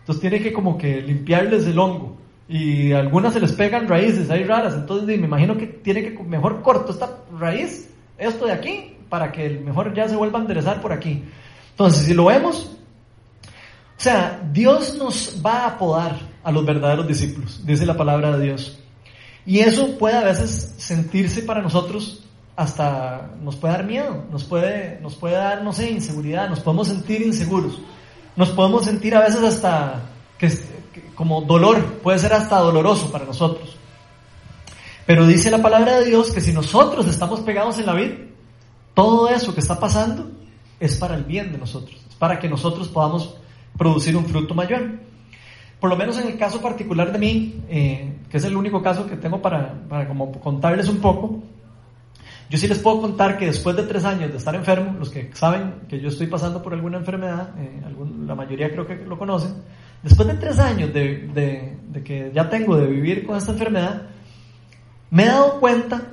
S1: Entonces tiene que como que limpiarles el hongo. Y algunas se les pegan raíces, hay raras. Entonces me imagino que tiene que mejor corto esta raíz, esto de aquí, para que mejor ya se vuelva a enderezar por aquí. Entonces, si lo vemos, o sea, Dios nos va a apodar a los verdaderos discípulos, dice la palabra de Dios. Y eso puede a veces sentirse para nosotros hasta nos puede dar miedo, nos puede, nos puede dar, no sé, inseguridad, nos podemos sentir inseguros, nos podemos sentir a veces hasta que, como dolor, puede ser hasta doloroso para nosotros. Pero dice la palabra de Dios que si nosotros estamos pegados en la vida, todo eso que está pasando es para el bien de nosotros, es para que nosotros podamos producir un fruto mayor. Por lo menos en el caso particular de mí, eh, que es el único caso que tengo para, para como contarles un poco, yo sí les puedo contar que después de tres años de estar enfermo, los que saben que yo estoy pasando por alguna enfermedad, eh, la mayoría creo que lo conocen, después de tres años de, que ya tengo de vivir con esta enfermedad, me he dado cuenta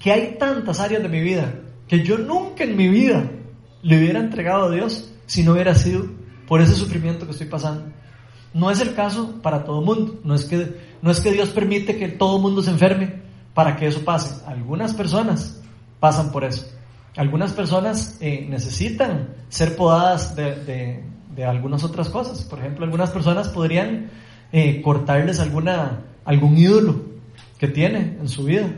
S1: que hay tantas áreas de mi vida que yo nunca en mi vida le hubiera entregado a Dios si no hubiera sido por ese sufrimiento que estoy pasando. No es el caso para todo mundo, no es que, no es que Dios permite que todo mundo se enferme, para que eso pase. Algunas personas pasan por eso. Algunas personas eh, necesitan ser podadas de, algunas otras cosas. Por ejemplo, algunas personas podrían eh, cortarles alguna, algún ídolo que tiene en su vida.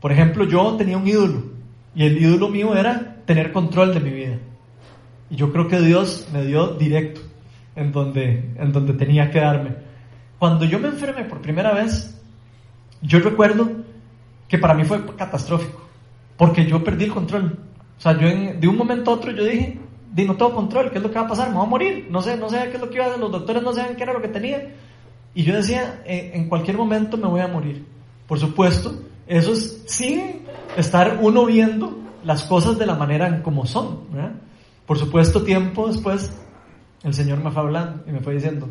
S1: Por ejemplo, yo tenía un ídolo y el ídolo mío era tener control de mi vida. Y yo creo que Dios me dio directo en donde, en donde tenía que darme. Cuando yo me enfermé por primera vez, yo recuerdo que para mí fue catastrófico, porque yo perdí el control. O sea, yo de un momento a otro yo dije, di, no tengo control, ¿qué es lo que va a pasar? Me voy a morir, no sé, no sé qué es lo que iba a hacer, los doctores no sabían qué era lo que tenía. Y yo decía, eh, en cualquier momento me voy a morir. Por supuesto, eso es sin estar uno viendo las cosas de la manera como son. Por supuesto, tiempo después, el Señor me fue hablando y me fue diciendo,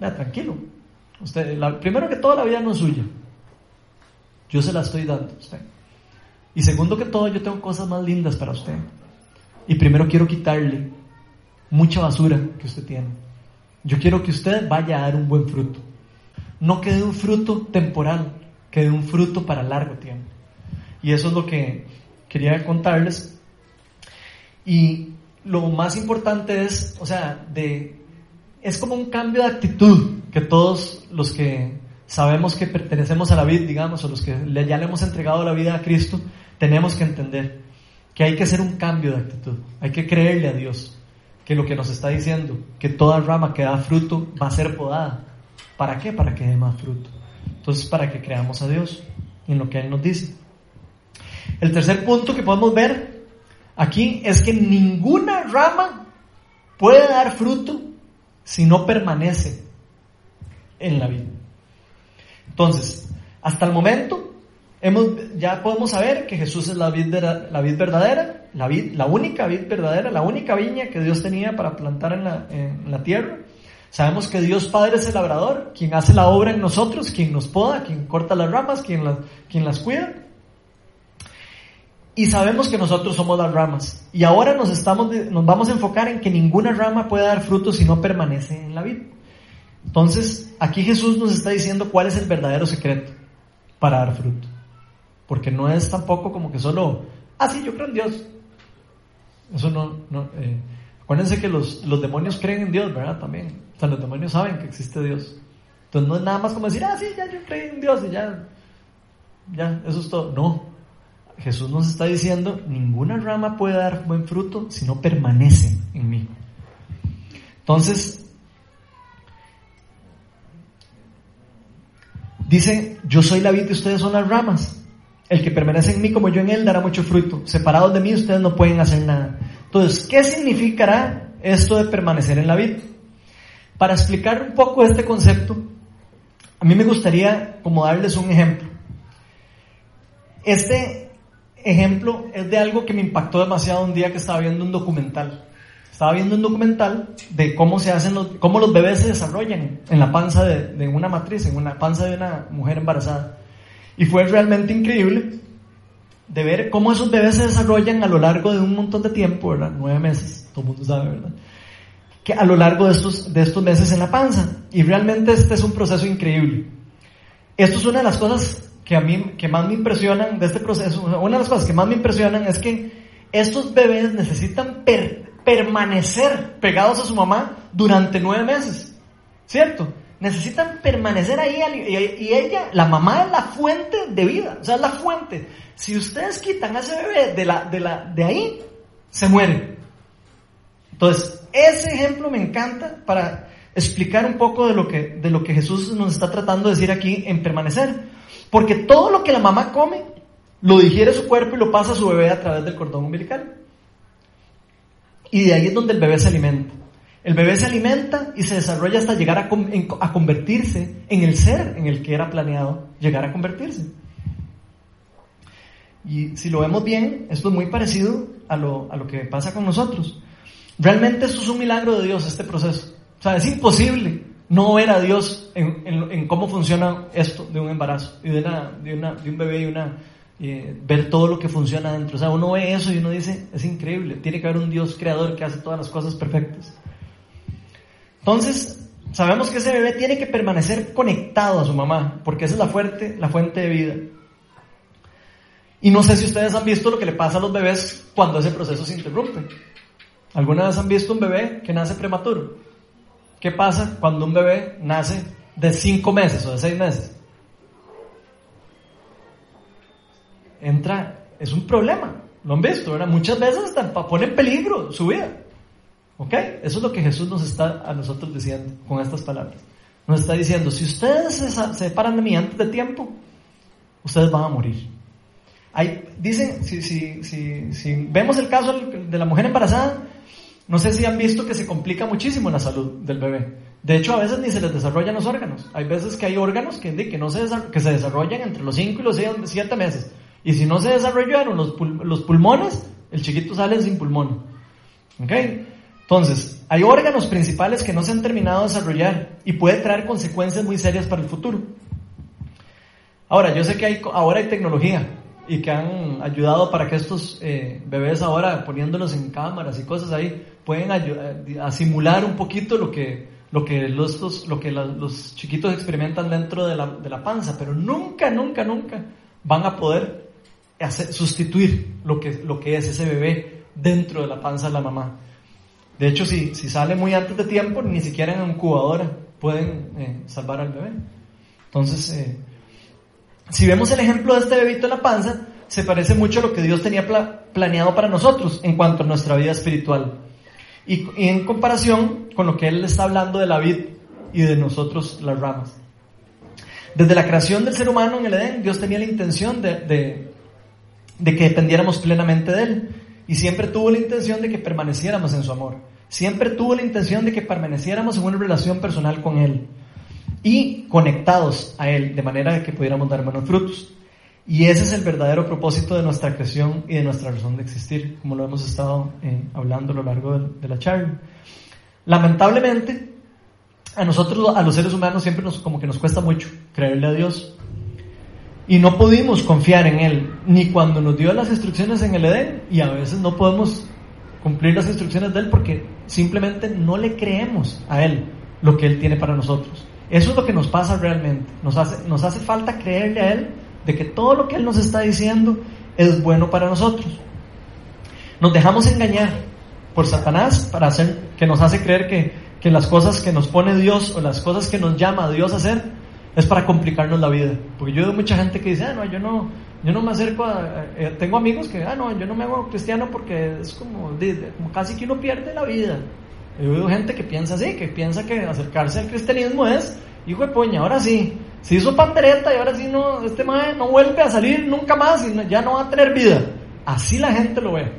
S1: vea, tranquilo, usted, primero que todo la vida no es suya, yo se la estoy dando a usted. Y segundo que todo, yo tengo cosas más lindas para usted. Y primero quiero quitarle mucha basura que usted tiene. Yo quiero que usted vaya a dar un buen fruto. No que dé un fruto temporal, que dé un fruto para largo tiempo. Y eso es lo que quería contarles. Y lo más importante es, o sea, de, es como un cambio de actitud que todos los que sabemos que pertenecemos a la vida, digamos, o los que ya le hemos entregado la vida a Cristo, tenemos que entender que hay que hacer un cambio de actitud, hay que creerle a Dios, que lo que nos está diciendo, que toda rama que da fruto va a ser podada. ¿Para qué? Para que dé más fruto. Entonces, para que creamos a Dios en lo que Él nos dice. El tercer punto que podemos ver aquí es que ninguna rama puede dar fruto si no permanece en la vida. Entonces, hasta el momento, hemos, ya podemos saber que Jesús es la vid, la vid verdadera, la, vid, la única vid verdadera, la única viña que Dios tenía para plantar en la, en la tierra. Sabemos que Dios Padre es el labrador, quien hace la obra en nosotros, quien nos poda, quien corta las ramas, quien las, quien las cuida. Y sabemos que nosotros somos las ramas. Y ahora nos, estamos, nos vamos a enfocar en que ninguna rama puede dar fruto si no permanece en la vida. Entonces, aquí Jesús nos está diciendo cuál es el verdadero secreto para dar fruto. Porque no es tampoco como que solo, ah, sí, yo creo en Dios. Eso no, no eh, acuérdense que los, los demonios creen en Dios, ¿verdad? También. O sea, los demonios saben que existe Dios. Entonces no es nada más como decir, ah, sí, ya yo creo en Dios y ya, ya, eso es todo. No. Jesús nos está diciendo, ninguna rama puede dar buen fruto si no permanece en mí. Entonces, Dice, yo soy la vid y ustedes son las ramas. El que permanece en mí como yo en él dará mucho fruto. Separados de mí ustedes no pueden hacer nada. Entonces, ¿qué significará esto de permanecer en la vid? Para explicar un poco este concepto, a mí me gustaría como darles un ejemplo. Este ejemplo es de algo que me impactó demasiado un día que estaba viendo un documental estaba viendo un documental de cómo se hacen los, cómo los bebés se desarrollan en la panza de, una matriz, en una panza de una mujer embarazada. Y fue realmente increíble de ver cómo esos bebés se desarrollan a lo largo de un montón de tiempo, ¿verdad? Nueve meses, todo el mundo sabe, ¿verdad? que a lo largo de estos, de estos meses en la panza. Y realmente este es un proceso increíble. Esto es una de las cosas que a mí que más me impresionan de este proceso. Una de las cosas que más me impresionan es que estos bebés necesitan permanecer pegados a su mamá durante nueve meses. ¿Cierto? Necesitan permanecer ahí y ella, la mamá es la fuente de vida, o sea, es la fuente. Si ustedes quitan a ese bebé de, la, de, la, de ahí, se muere. Entonces, ese ejemplo me encanta para explicar un poco de lo que, de lo que Jesús nos está tratando de decir aquí en permanecer. Porque todo lo que la mamá come, lo digiere su cuerpo y lo pasa a su bebé a través del cordón umbilical. Y de ahí es donde el bebé se alimenta. El bebé se alimenta y se desarrolla hasta llegar a, convertirse en el ser en el que era planeado llegar a convertirse. Y si lo vemos bien, esto es muy parecido a lo, a lo que pasa con nosotros. Realmente esto es un milagro de Dios, este proceso. O sea, es imposible no ver a Dios en, en, cómo funciona esto de un embarazo y de, una, de, una, de un bebé y una, eh, ver todo lo que funciona dentro. O sea, uno ve eso y uno dice, es increíble, tiene que haber un Dios creador que hace todas las cosas perfectas. Entonces, sabemos que ese bebé tiene que permanecer conectado a su mamá, porque esa es la, fuerte, la fuente de vida. Y no sé si ustedes han visto lo que le pasa a los bebés cuando ese proceso se interrumpe. ¿Alguna vez han visto un bebé que nace prematuro? ¿Qué pasa cuando un bebé nace de cinco meses o de seis meses? Entra, es un problema. Lo han visto. Muchas veces hasta pone en peligro su vida. ¿Ok? Eso es lo que Jesús nos está a nosotros diciendo con estas palabras. Nos está diciendo, si ustedes se, separan de mí antes de tiempo, ustedes van a morir. Hay, dicen, si, si, si, si vemos el caso de la mujer embarazada, no sé si han visto que se complica muchísimo la salud del bebé. De hecho, a veces ni se les desarrollan los órganos. Hay veces que hay órganos que, que, no se, que se desarrollan entre los 5 y los 7 meses. Y si no se desarrollaron los, los pulmones, el chiquito sale sin pulmón. ¿Ok? Entonces, hay órganos principales que no se han terminado de desarrollar y puede traer consecuencias muy serias para el futuro. Ahora, yo sé que hay, ahora hay tecnología y que han ayudado para que estos eh, bebés ahora, poniéndolos en cámaras y cosas ahí, pueden ayudar, a simular un poquito lo que, lo que, los, lo que los chiquitos experimentan dentro de la, de la panza, pero nunca, nunca, nunca van a poder hacer, sustituir lo que, lo que es ese bebé dentro de la panza de la mamá. De hecho, si, sale muy antes de tiempo, ni siquiera en incubadora pueden eh, salvar al bebé. Entonces, eh, si vemos el ejemplo de este bebito en la panza, se parece mucho a lo que Dios tenía planeado para nosotros en cuanto a nuestra vida espiritual. Y, en comparación con lo que Él está hablando de la vid y de nosotros las ramas. Desde la creación del ser humano en el Edén, Dios tenía la intención de, de que dependiéramos plenamente de Él. Y siempre tuvo la intención de que permaneciéramos en su amor siempre tuvo la intención de que permaneciéramos en una relación personal con Él y conectados a Él, de manera de que pudiéramos dar buenos frutos. Y ese es el verdadero propósito de nuestra creación y de nuestra razón de existir, como lo hemos estado eh, hablando a lo largo de, la charla. Lamentablemente, a nosotros, a los seres humanos, siempre nos, como que nos cuesta mucho creerle a Dios. Y no pudimos confiar en Él, ni cuando nos dio las instrucciones en el Edén, y a veces no podemos cumplir las instrucciones de Él porque simplemente no le creemos a Él lo que Él tiene para nosotros. Eso es lo que nos pasa realmente. Nos hace, nos hace falta creerle a Él de que todo lo que Él nos está diciendo es bueno para nosotros. Nos dejamos engañar por Satanás para hacer, que nos hace creer que, que las cosas que nos pone Dios o las cosas que nos llama Dios a hacer es para complicarnos la vida. Porque yo veo mucha gente que dice, ah, no, yo no, yo no me acerco a... Eh, tengo amigos que, ah, no, yo no me hago cristiano porque es como, como casi que uno pierde la vida. Yo veo gente que piensa así, que piensa que acercarse al cristianismo es, hijo de poña, ahora sí, se hizo pandereta y ahora sí no, este madre no vuelve a salir nunca más y ya no va a tener vida. Así la gente lo ve.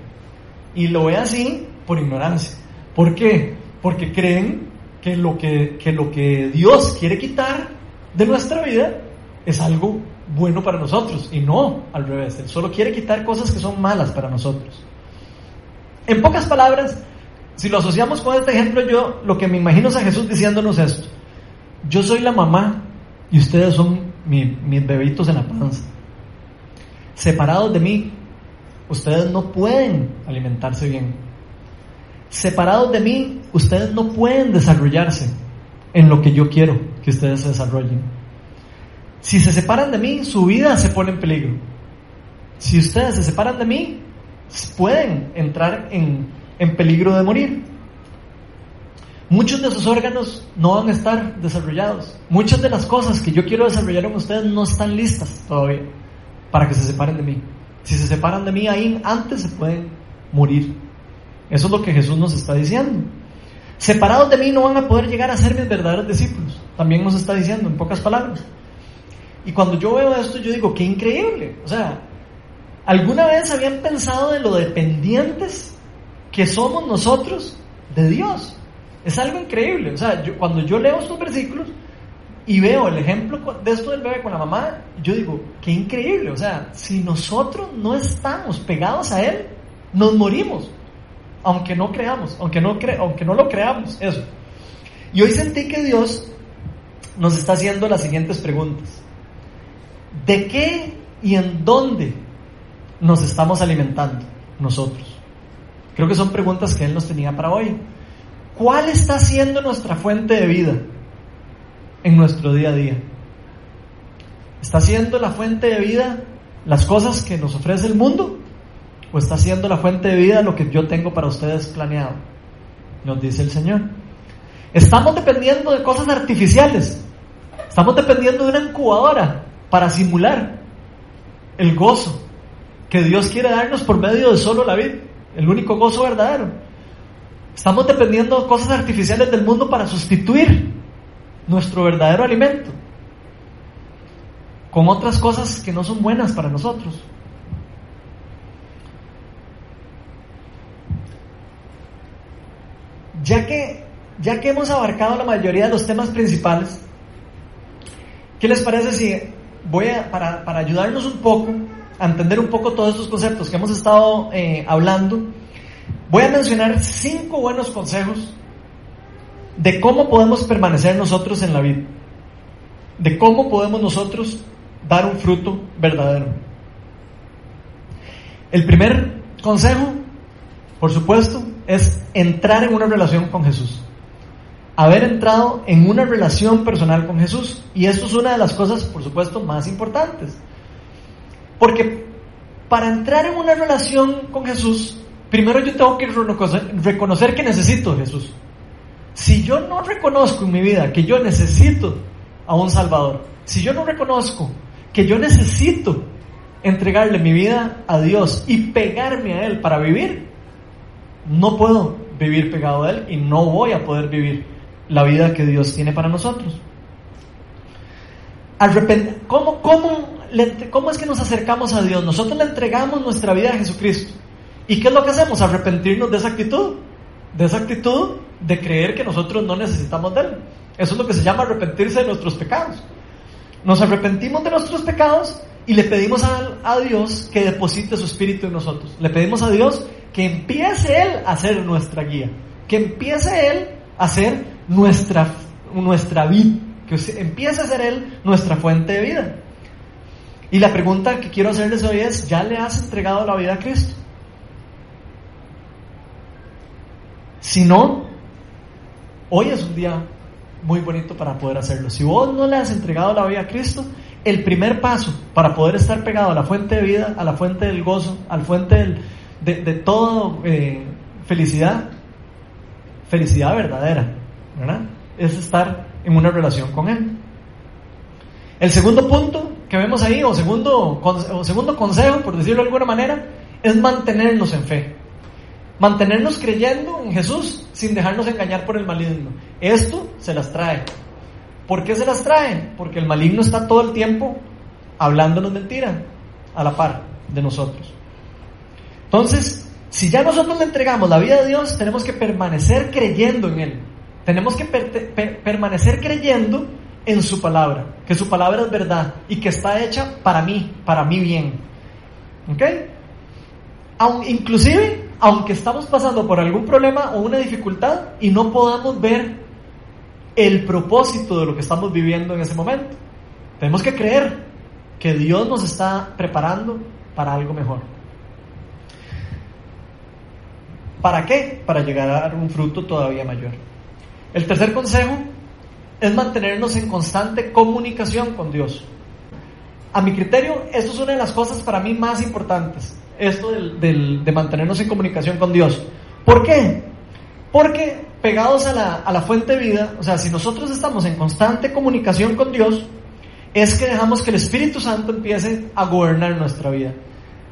S1: Y lo ve así por ignorancia. ¿Por qué? Porque creen que lo que, que, lo que Dios quiere quitar de nuestra vida es algo bueno para nosotros y no al revés. Él solo quiere quitar cosas que son malas para nosotros. En pocas palabras, si lo asociamos con este ejemplo, yo lo que me imagino es a Jesús diciéndonos esto. Yo soy la mamá y ustedes son mis bebitos en la panza. Separados de mí, ustedes no pueden alimentarse bien. separados de mí, ustedes no pueden desarrollarse en lo que yo quiero que ustedes se desarrollen. Si se separan de mí, su vida se pone en peligro. Si ustedes se separan de mí, pueden entrar en, en peligro de morir. Muchos de sus órganos no van a estar desarrollados. Muchas de las cosas que yo quiero desarrollar en ustedes no están listas todavía para que se separen de mí. Si se separan de mí ahí antes se pueden morir. Eso es lo que Jesús nos está diciendo. Separados de mí no van a poder llegar a ser mis verdaderos discípulos. También nos está diciendo en pocas palabras. Y cuando yo veo esto, yo digo, qué increíble. O sea, ¿alguna vez habían pensado de lo dependientes que somos nosotros de Dios? Es algo increíble. O sea, yo, cuando yo leo estos versículos y veo el ejemplo de esto del bebé con la mamá, yo digo, qué increíble. O sea, si nosotros no estamos pegados a Él, nos morimos. Aunque no creamos, aunque no, cre aunque no lo creamos, eso. Y hoy sentí que Dios nos está haciendo las siguientes preguntas. ¿De qué y en dónde nos estamos alimentando nosotros? Creo que son preguntas que Él nos tenía para hoy. ¿Cuál está siendo nuestra fuente de vida en nuestro día a día? ¿Está siendo la fuente de vida las cosas que nos ofrece el mundo? ¿O está siendo la fuente de vida lo que yo tengo para ustedes planeado? Nos dice el Señor. Estamos dependiendo de cosas artificiales. Estamos dependiendo de una incubadora para simular el gozo que Dios quiere darnos por medio de solo la vida, el único gozo verdadero. Estamos dependiendo de cosas artificiales del mundo para sustituir nuestro verdadero alimento con otras cosas que no son buenas para nosotros. Ya que, ya que hemos abarcado la mayoría de los temas principales, ¿qué les parece si voy a, para, para ayudarnos un poco a entender un poco todos estos conceptos que hemos estado eh, hablando, Voy a mencionar cinco buenos consejos de cómo podemos permanecer nosotros en la vida, de cómo podemos nosotros dar un fruto verdadero. El primer consejo, por supuesto, es entrar en una relación con Jesús. Haber entrado en una relación personal con Jesús. Y esto es una de las cosas, por supuesto, más importantes. Porque para entrar en una relación con Jesús primero yo tengo que reconocer, que necesito a Jesús. Si yo no reconozco en mi vida que yo necesito a un Salvador, si yo no reconozco que yo necesito entregarle mi vida a Dios y pegarme a Él para vivir, no puedo vivir pegado a Él y no voy a poder vivir la vida que Dios tiene para nosotros. ¿Cómo, cómo, ¿Cómo es que nos acercamos a Dios? Nosotros le entregamos nuestra vida a Jesucristo. ¿Y qué es lo que hacemos? Arrepentirnos de esa actitud, de esa actitud de creer que nosotros no necesitamos de Él. Eso es lo que se llama arrepentirse de nuestros pecados. Nos arrepentimos de nuestros pecados y le pedimos a, Dios que deposite su espíritu en nosotros. Le pedimos a Dios que empiece Él a ser nuestra guía, que empiece Él a ser nuestra, nuestra vida, que empiece a ser Él nuestra fuente de vida. Y la pregunta que quiero hacerles hoy es, ¿ya le has entregado la vida a Cristo? Si no, hoy es un día muy bonito para poder hacerlo. Si vos no le has entregado la vida a Cristo, el primer paso para poder estar pegado a la fuente de vida, a la fuente del gozo, a la fuente de, de toda eh, felicidad, felicidad verdadera, ¿verdad? Es estar en una relación con Él. El segundo punto que vemos ahí, o segundo, o segundo consejo, por decirlo de alguna manera, es mantenernos en fe. Mantenernos creyendo en Jesús sin dejarnos engañar por el maligno. Esto se las trae. ¿Por qué se las trae? Porque el maligno está todo el tiempo hablándonos mentira a la par de nosotros. Entonces, si ya nosotros le entregamos la vida a Dios, tenemos que permanecer creyendo en Él. Tenemos que permanecer creyendo en su palabra, que su palabra es verdad y que está hecha para mí, para mi bien. ¿Ok? Inclusive aunque estamos pasando por algún problema o una dificultad y no podamos ver el propósito de lo que estamos viviendo en ese momento. Tenemos que creer que Dios nos está preparando para algo mejor. ¿Para qué? Para llegar a dar un fruto todavía mayor. El tercer consejo es mantenernos en constante comunicación con Dios. A mi criterio, esto es una de las cosas para mí más importantes, esto de mantenernos en comunicación con Dios. ¿Por qué? Porque pegados a la, a la fuente de vida, o sea, si nosotros estamos en constante comunicación con Dios, es que dejamos que el Espíritu Santo empiece a gobernar nuestra vida.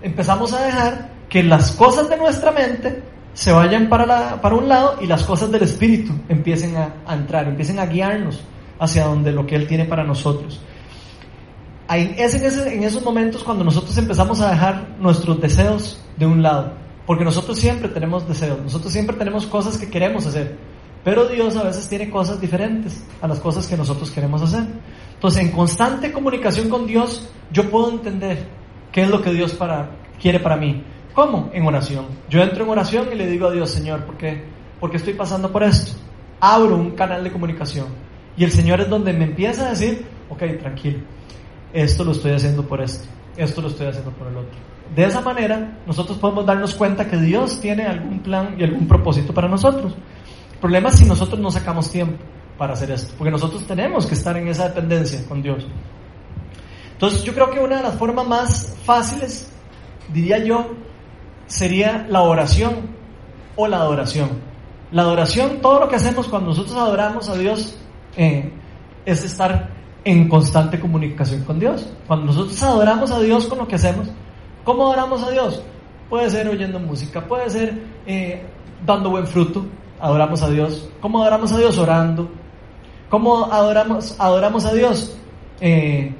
S1: Empezamos a dejar que las cosas de nuestra mente se vayan para, la, para un lado y las cosas del Espíritu empiecen a, entrar, empiecen a guiarnos hacia donde lo que Él tiene para nosotros. Es en, en esos momentos cuando nosotros empezamos a dejar nuestros deseos de un lado, porque nosotros siempre tenemos deseos, nosotros siempre tenemos cosas que queremos hacer, pero Dios a veces tiene cosas diferentes a las cosas que nosotros queremos hacer. Entonces, en constante comunicación con Dios, yo puedo entender qué es lo que Dios para, quiere para mí. ¿Cómo? En oración. Yo entro en oración y le digo a Dios, Señor, ¿por qué? Porque estoy pasando por esto. Abro un canal de comunicación. Y el Señor es donde me empieza a decir, ok, tranquilo, esto lo estoy haciendo por esto, esto lo estoy haciendo por el otro. De esa manera, nosotros podemos darnos cuenta que Dios tiene algún plan y algún propósito para nosotros. El problema es si nosotros no sacamos tiempo para hacer esto, porque nosotros tenemos que estar en esa dependencia con Dios. Entonces yo creo que una de las formas más fáciles, diría yo, sería la oración o la adoración. La adoración, todo lo que hacemos cuando nosotros adoramos a Dios, eh, es estar en constante comunicación con Dios. Cuando nosotros adoramos a Dios con lo que hacemos, ¿cómo adoramos a Dios? Puede ser oyendo música, puede ser eh, dando buen fruto, adoramos a Dios. ¿Cómo adoramos a Dios? Orando, ¿Cómo adoramos, adoramos a Dios? Eh,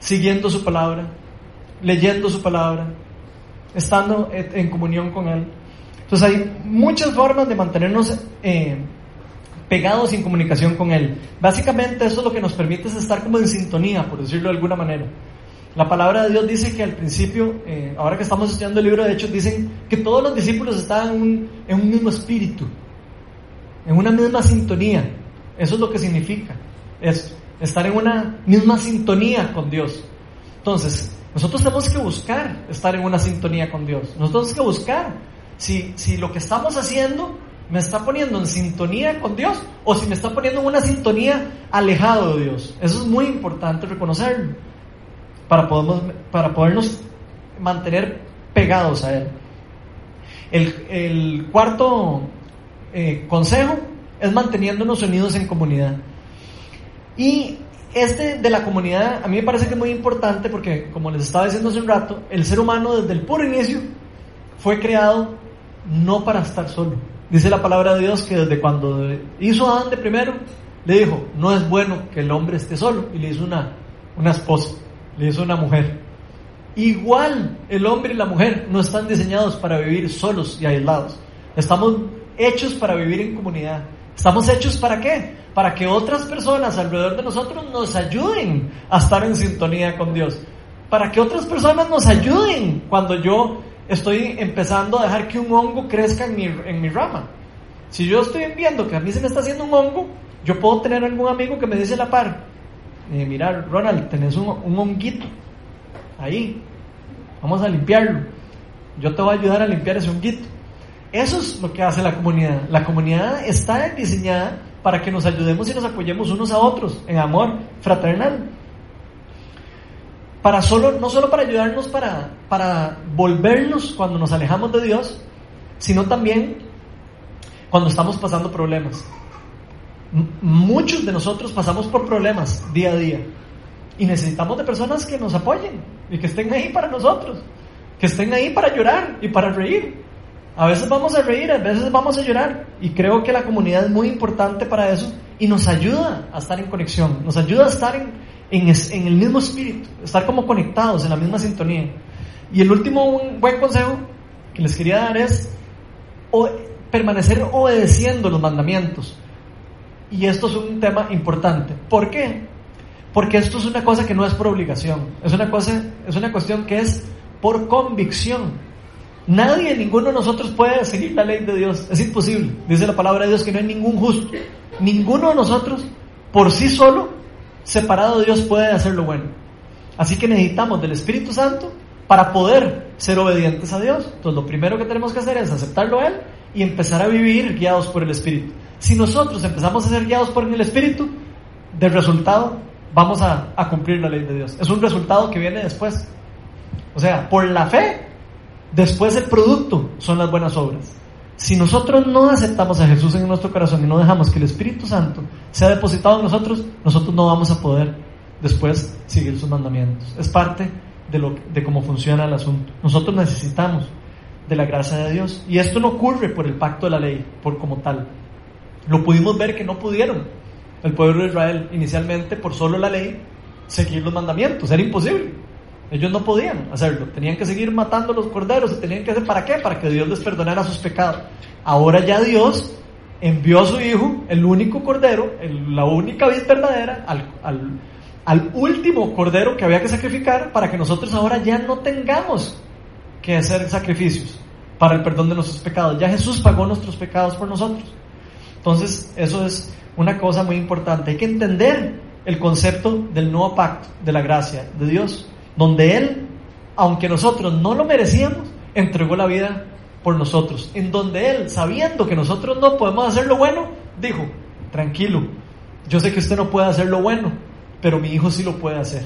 S1: siguiendo su palabra, leyendo su palabra, estando en comunión con Él. Entonces hay muchas formas de mantenernos eh, pegados en comunicación con Él. Básicamente eso es lo que nos permite es estar como en sintonía, por decirlo de alguna manera. La palabra de Dios dice que al principio, eh, ahora que estamos estudiando el libro de Hechos, dicen que todos los discípulos estaban en un, mismo espíritu, en una misma sintonía. Eso es lo que significa esto, estar en una misma sintonía con Dios. Entonces, nosotros tenemos que buscar estar en una sintonía con Dios. Nosotros tenemos que buscar si, si lo que estamos haciendo me está poniendo en sintonía con Dios o si me está poniendo en una sintonía alejado de Dios. Eso es muy importante reconocerlo para, para podernos mantener pegados a Él. El, cuarto eh, consejo es manteniéndonos unidos en comunidad. Y este de la comunidad a mí me parece que es muy importante porque, como les estaba diciendo hace un rato, el ser humano desde el puro inicio fue creado no para estar solo. Dice la palabra de Dios que desde cuando hizo a Adán de primero, le dijo, no es bueno que el hombre esté solo. Y le hizo una, una esposa, le hizo una mujer. Igual el hombre y la mujer no están diseñados para vivir solos y aislados. Estamos hechos para vivir en comunidad. ¿Estamos hechos para qué? Para que otras personas alrededor de nosotros nos ayuden a estar en sintonía con Dios. Para que otras personas nos ayuden cuando yo estoy empezando a dejar que un hongo crezca en mi, en mi rama. Si yo estoy viendo que a mí se me está haciendo un hongo, yo puedo tener algún amigo que me dice la par, eh, mira Ronald, tenés un, un honguito ahí, vamos a limpiarlo. Yo te voy a ayudar a limpiar ese honguito. Eso es lo que hace la comunidad. La comunidad está diseñada para que nos ayudemos y nos apoyemos unos a otros en amor fraternal. Para solo, no solo para ayudarnos para, para volvernos cuando nos alejamos de Dios, sino también cuando estamos pasando problemas. muchos de nosotros pasamos por problemas día a día y necesitamos de personas que nos apoyen y que estén ahí para nosotros, que estén ahí para llorar y para reír. A veces vamos a reír, a veces vamos a llorar. Y creo que la comunidad es muy importante para eso y nos ayuda a estar en conexión, nos ayuda a estar en, en, el mismo espíritu, estar como conectados en la misma sintonía. Y el último un buen consejo que les quería dar es permanecer obedeciendo los mandamientos. Y esto es un tema importante. ¿Por qué? Porque esto es una cosa que no es por obligación, es una cosa, es una cuestión que es por convicción. Nadie, ninguno de nosotros puede seguir la ley de Dios. Es imposible. Dice la palabra de Dios que no hay ningún justo. Ninguno de nosotros, por sí solo, separado de Dios, puede hacer lo bueno. Así que necesitamos del Espíritu Santo para poder ser obedientes a Dios. Entonces lo primero que tenemos que hacer es aceptarlo a Él y empezar a vivir guiados por el Espíritu. Si nosotros empezamos a ser guiados por el Espíritu, del resultado vamos a, a cumplir la ley de Dios. Es un resultado que viene después. O sea, por la fe, después el producto son las buenas obras. Si nosotros no aceptamos a Jesús en nuestro corazón y no dejamos que el Espíritu Santo sea depositado en nosotros, nosotros no vamos a poder después seguir sus mandamientos. Es parte de, lo, de cómo funciona el asunto. Nosotros necesitamos de la gracia de Dios. Y esto no ocurre por el pacto de la ley, por como tal. Lo pudimos ver que no pudieron el pueblo de Israel inicialmente por solo la ley seguir los mandamientos. Era imposible. Ellos no podían hacerlo. Tenían que seguir matando los corderos. ¿Y tenían que hacer para qué? Para que Dios les perdonara sus pecados. Ahora ya Dios envió a su Hijo, el único cordero, la única vida verdadera, al, al último cordero que había que sacrificar para que nosotros ahora ya no tengamos que hacer sacrificios para el perdón de nuestros pecados. Ya Jesús pagó nuestros pecados por nosotros. Entonces, eso es una cosa muy importante. Hay que entender el concepto del nuevo pacto, de la gracia de Dios donde Él, aunque nosotros no lo merecíamos, entregó la vida por nosotros, en donde Él, sabiendo que nosotros no podemos hacer lo bueno, dijo, tranquilo, yo sé que usted no puede hacer lo bueno, pero mi hijo sí lo puede hacer.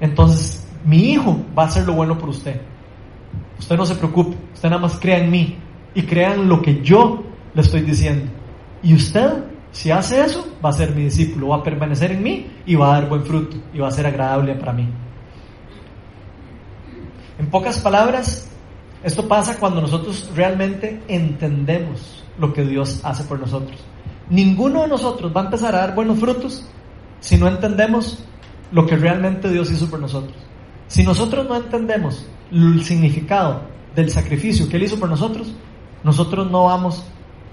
S1: Entonces, mi hijo va a hacer lo bueno por usted. Usted no se preocupe, usted nada más crea en mí y crea en lo que yo le estoy diciendo. Y usted, si hace eso, va a ser mi discípulo, va a permanecer en mí y va a dar buen fruto y va a ser agradable para mí. En pocas palabras, esto pasa cuando nosotros realmente entendemos lo que Dios hace por nosotros. Ninguno de nosotros va a empezar a dar buenos frutos si no entendemos lo que realmente Dios hizo por nosotros. Si nosotros no entendemos el significado del sacrificio que Él hizo por nosotros, nosotros no vamos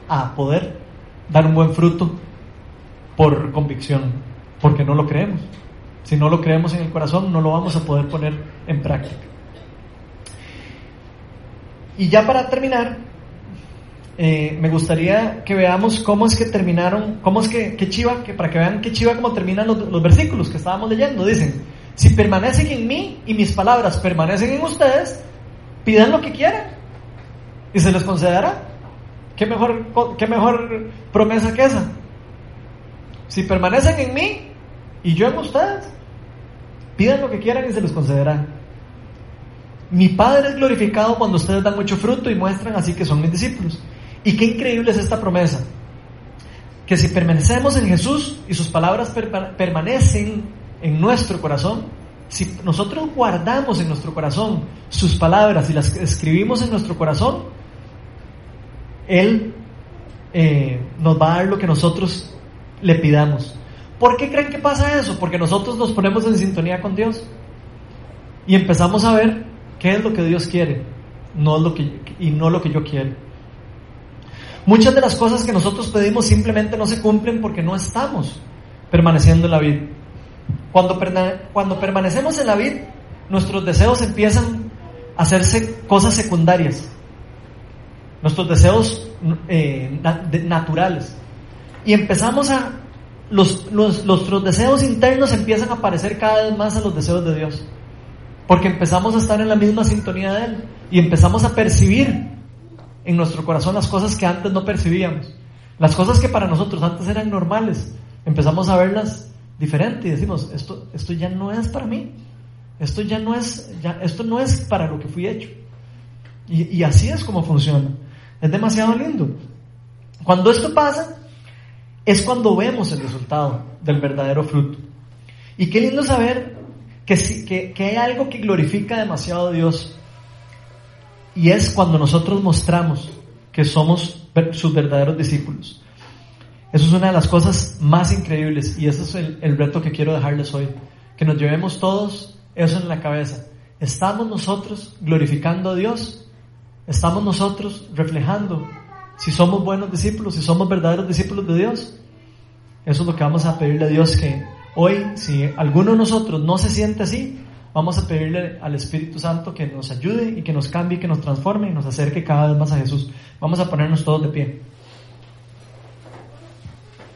S1: a poder dar un buen fruto por convicción, porque no lo creemos. Si no lo creemos en el corazón, no lo vamos a poder poner en práctica. Y ya para terminar, eh, me gustaría que veamos cómo es que terminaron, cómo es que, qué chiva, que para que vean qué chiva cómo terminan los, los versículos que estábamos leyendo. Dicen, si permanecen en mí y mis palabras permanecen en ustedes, pidan lo que quieran y se les concederá. ¿Qué mejor, qué mejor promesa que esa? Si permanecen en mí y yo en ustedes, pidan lo que quieran y se les concederá. Mi Padre es glorificado cuando ustedes dan mucho fruto y muestran así que son mis discípulos. Y qué increíble es esta promesa. Que si permanecemos en Jesús y sus palabras permanecen en nuestro corazón, si nosotros guardamos en nuestro corazón sus palabras y las escribimos en nuestro corazón, Él eh, nos va a dar lo que nosotros le pidamos. ¿Por qué creen que pasa eso? Porque nosotros nos ponemos en sintonía con Dios y empezamos a ver ¿Qué es lo que Dios quiere? No lo que, y no lo que yo quiero. Muchas de las cosas que nosotros pedimos simplemente no se cumplen porque no estamos permaneciendo en la vida. Cuando, cuando permanecemos en la vida, nuestros deseos empiezan a hacerse cosas secundarias. Nuestros deseos eh, naturales. Y empezamos a... Los, los, nuestros deseos internos empiezan a parecer cada vez más a los deseos de Dios. Porque empezamos a estar en la misma sintonía de Él y empezamos a percibir en nuestro corazón las cosas que antes no percibíamos. Las cosas que para nosotros antes eran normales, empezamos a verlas diferente y decimos, esto, esto ya no es para mí. Esto ya no es, ya, esto no es para lo que fui hecho. Y, y así es como funciona. Es demasiado lindo. Cuando esto pasa, es cuando vemos el resultado del verdadero fruto. Y qué lindo saber que, que, hay algo que glorifica demasiado a Dios y es cuando nosotros mostramos que somos sus verdaderos discípulos. Eso es una de las cosas más increíbles y ese es el, el, reto que quiero dejarles hoy. Que nos llevemos todos eso en la cabeza. ¿Estamos nosotros glorificando a Dios? ¿Estamos nosotros reflejando si somos buenos discípulos, si somos verdaderos discípulos de Dios? Eso es lo que vamos a pedirle a Dios que Hoy, si alguno de nosotros no se siente así, vamos a pedirle al Espíritu Santo que nos ayude y que nos cambie, que nos transforme y nos acerque cada vez más a Jesús. Vamos a ponernos todos de pie.